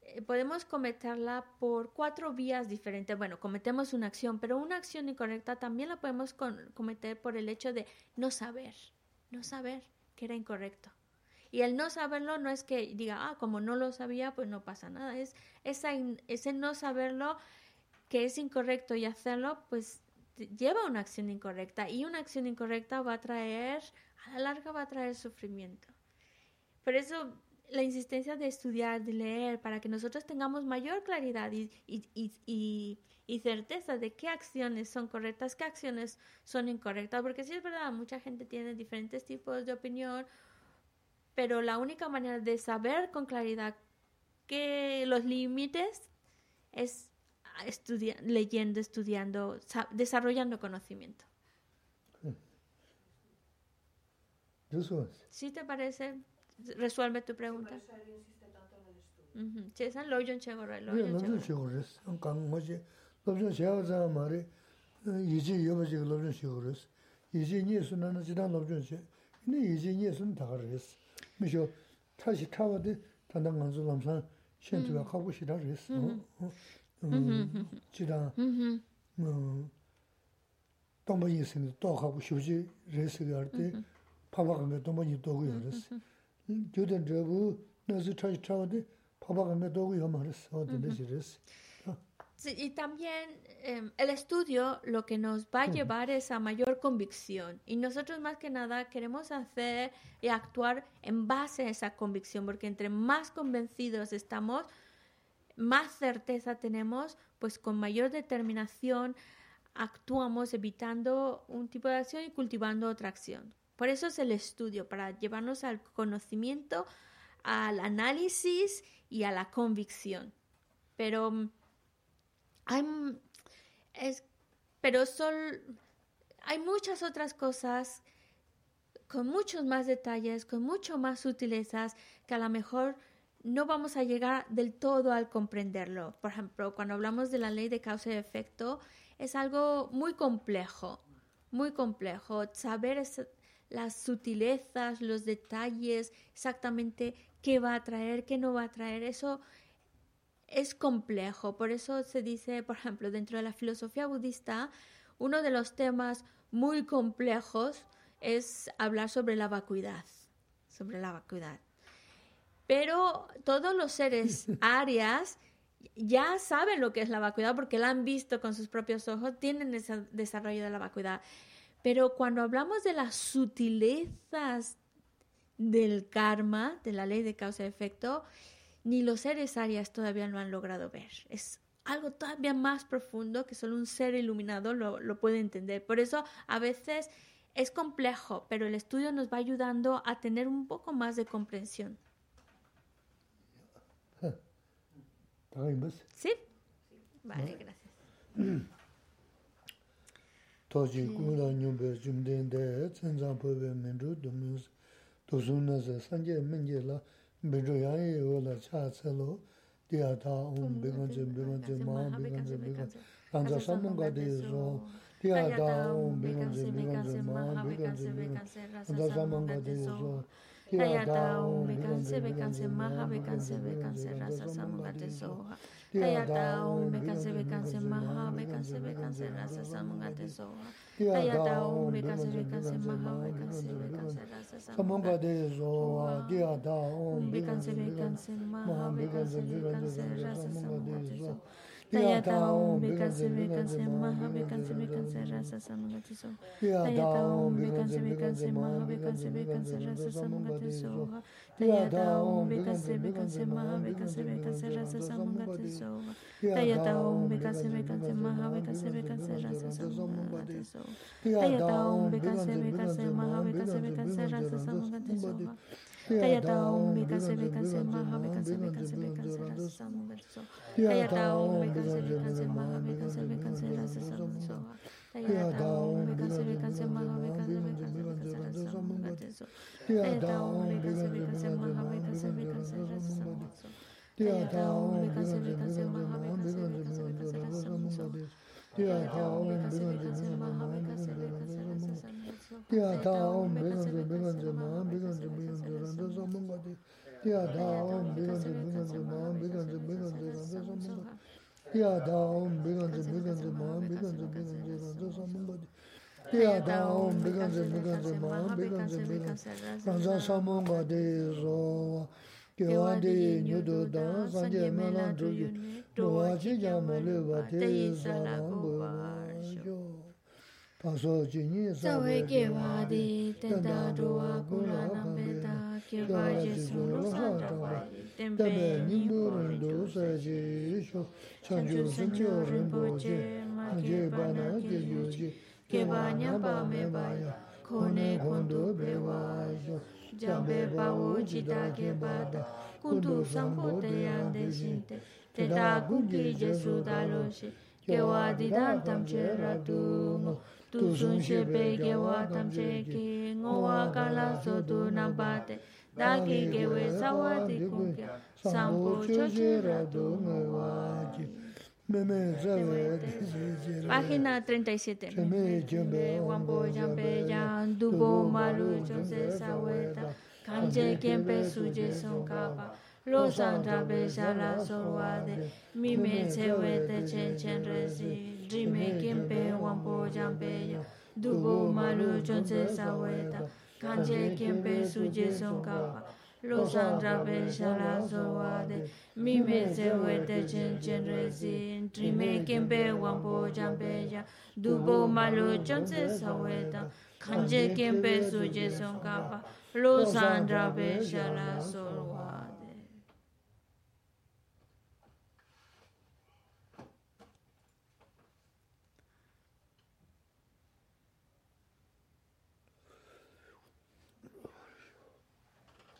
eh, podemos cometerla por cuatro vías diferentes. Bueno, cometemos una acción, pero una acción incorrecta también la podemos cometer por el hecho de no saber, no saber que era incorrecto. Y el no saberlo no es que diga, ah, como no lo sabía, pues no pasa nada. Es ese no saberlo que es incorrecto y hacerlo, pues lleva una acción incorrecta. Y una acción incorrecta va a traer, a la larga va a traer sufrimiento. Por eso la insistencia de estudiar, de leer, para que nosotros tengamos mayor claridad y, y, y, y, certeza de qué acciones son correctas, qué acciones son incorrectas. Porque sí es verdad, mucha gente tiene diferentes tipos de opinión, pero la única manera de saber con claridad que los límites es estudia leyendo, estudiando, desarrollando conocimiento. Mm. ¿Sí te parece? ¿Resuelve tu pregunta? Ujú. Sí, esa es lo yo chego, lo 왜 yo 너무 chego. 쉬고 그랬어. 강 뭐지? 너무 쉬어서 말이 이제 여보지 너무 쉬고 그랬어. 이제 니스 나는 지난 너무 쉬. 근데 이제 니스는 다 그랬어. 미쇼 다시 타워데 단단 간수 남산 현주가 하고 싶다 그랬어. 어? 음. 지난 Ujú. 어 동반 이승도 또 하고 싶지 레스가 할때 파바간 거 동반이 또고 그랬어. y también em, el estudio lo que nos va a llevar es a mayor convicción. Y nosotros más que nada queremos hacer y actuar en base a esa convicción porque entre más convencidos estamos, más certeza tenemos, pues con mayor determinación actuamos evitando un tipo de acción y cultivando otra acción. Por eso es el estudio, para llevarnos al conocimiento, al análisis y a la convicción. Pero mm, hay, m- es, pero hay muchas otras cosas con muchos más detalles, con mucho más sutilezas, que a lo mejor no vamos a llegar del todo al comprenderlo. Por ejemplo, cuando hablamos de la ley de causa y efecto, es algo muy complejo, muy complejo. Saber es- las sutilezas, los detalles, exactamente qué va a traer, qué no va a traer, eso es complejo. Por eso se dice, por ejemplo, dentro de la filosofía budista, uno de los temas muy complejos es hablar sobre la vacuidad, sobre la vacuidad. Pero todos los seres *laughs* arias ya saben lo que es la vacuidad porque la han visto con sus propios ojos, tienen ese desarrollo de la vacuidad. Pero cuando hablamos de las sutilezas del karma, de la ley de causa y efecto, ni los seres arias todavía lo han logrado ver. Es algo todavía más profundo que solo un ser iluminado lo, lo puede entender. Por eso a veces es complejo, pero el estudio nos va ayudando a tener un poco más de comprensión. ¿Sí? Vale, gracias. *clears throat* toji kula nyumbe jumdende tsanzang pewe menru dumus tosum nasa sanje menge la menru yaye yo la cha tselo diya ta um beganze beganze maa beganze beganze ranza samunga de zo diya ta um beganze beganze maa beganze beganze ranza samunga de zo Tayatao, bekanse, bekanse, maha, bekanse, bekanse, bekanse, maha, bekanse, bekanse, rasa, samugate, soha. Tayatao, bekanse, bekanse, maha, bekanse, bekanse, bekanse, maha, bekanse, bekanse, rasa, soha. Tayata om rasa. Tayata om bekanse bekanse maha bekanse bekanse rasa samungate soha. Tayata om bekanse bekanse maha bekanse bekanse rasa samungate soha. Tayata om bekanse bekanse maha bekanse bekanse rasa samungate soha. Tayata om bekanse bekanse maha bekanse bekanse rasa samungate soha. Tayata om bekanse bekanse maha bekanse bekanse rasa samungate soha. Tayata om bekanse bekanse maha bekanse bekanse rasa samungate soha. Tayata om bekanse bekanse maha bekanse bekanse rasa samungate soha. Tayata om bekanse bekanse maha bekanse bekanse bekanse rasa samungate soha. Tayata om bekanse bekanse maha bekanse bekanse rasa samungate soha. Tayata om bekanse bekanse maha bekanse bekanse rasa samungate Tayata om bekanse bekanse maha bekanse bekanse rasa Tiya daum biganzu biganzu maa biganzu biganzu ranzu samungadi. Tiya daum biganzu biganzu maa biganzu biganzu ranzu samungadi zowa. Tiwa di nyudu dan sanje melan drugi. Tuwa chi jamu liwa ti sarangu yo. Paso chi nyi sawe kewa di tenda tuwa kula nambeta. kibaji sulu sandawa, tenpe nimbu rindu saji isho, chanchu sancho rinpoche, manje bana je yuji, keba nyamba mebaya, kone kondo bewa isho, jambe bawo jita kebata, kundu sampo teyande shinte, teta gugi jesu daloshi, kewa didan tamche ratu tu sun shepe kewa tamche ki, ngowa kala sotu nambate, dagi ke we sawati kuke sampo cho che ratungo wa ji Página 37. Cheme wambo jambe yan dubo malu jose saweta kanje kempe suje son kapa lo santa be shala sorwade mi me chewe te chen chen resi drime kempe wambo jambe ya dubo jose saweta kanche kempe suje songka lo sang drape shala sorwa de. mi me se we de chen chen re zin tri me kempe wangpo jampe ya dubo malo chonse sawe da kanche kempe suje songka lo sang drape shala sorwa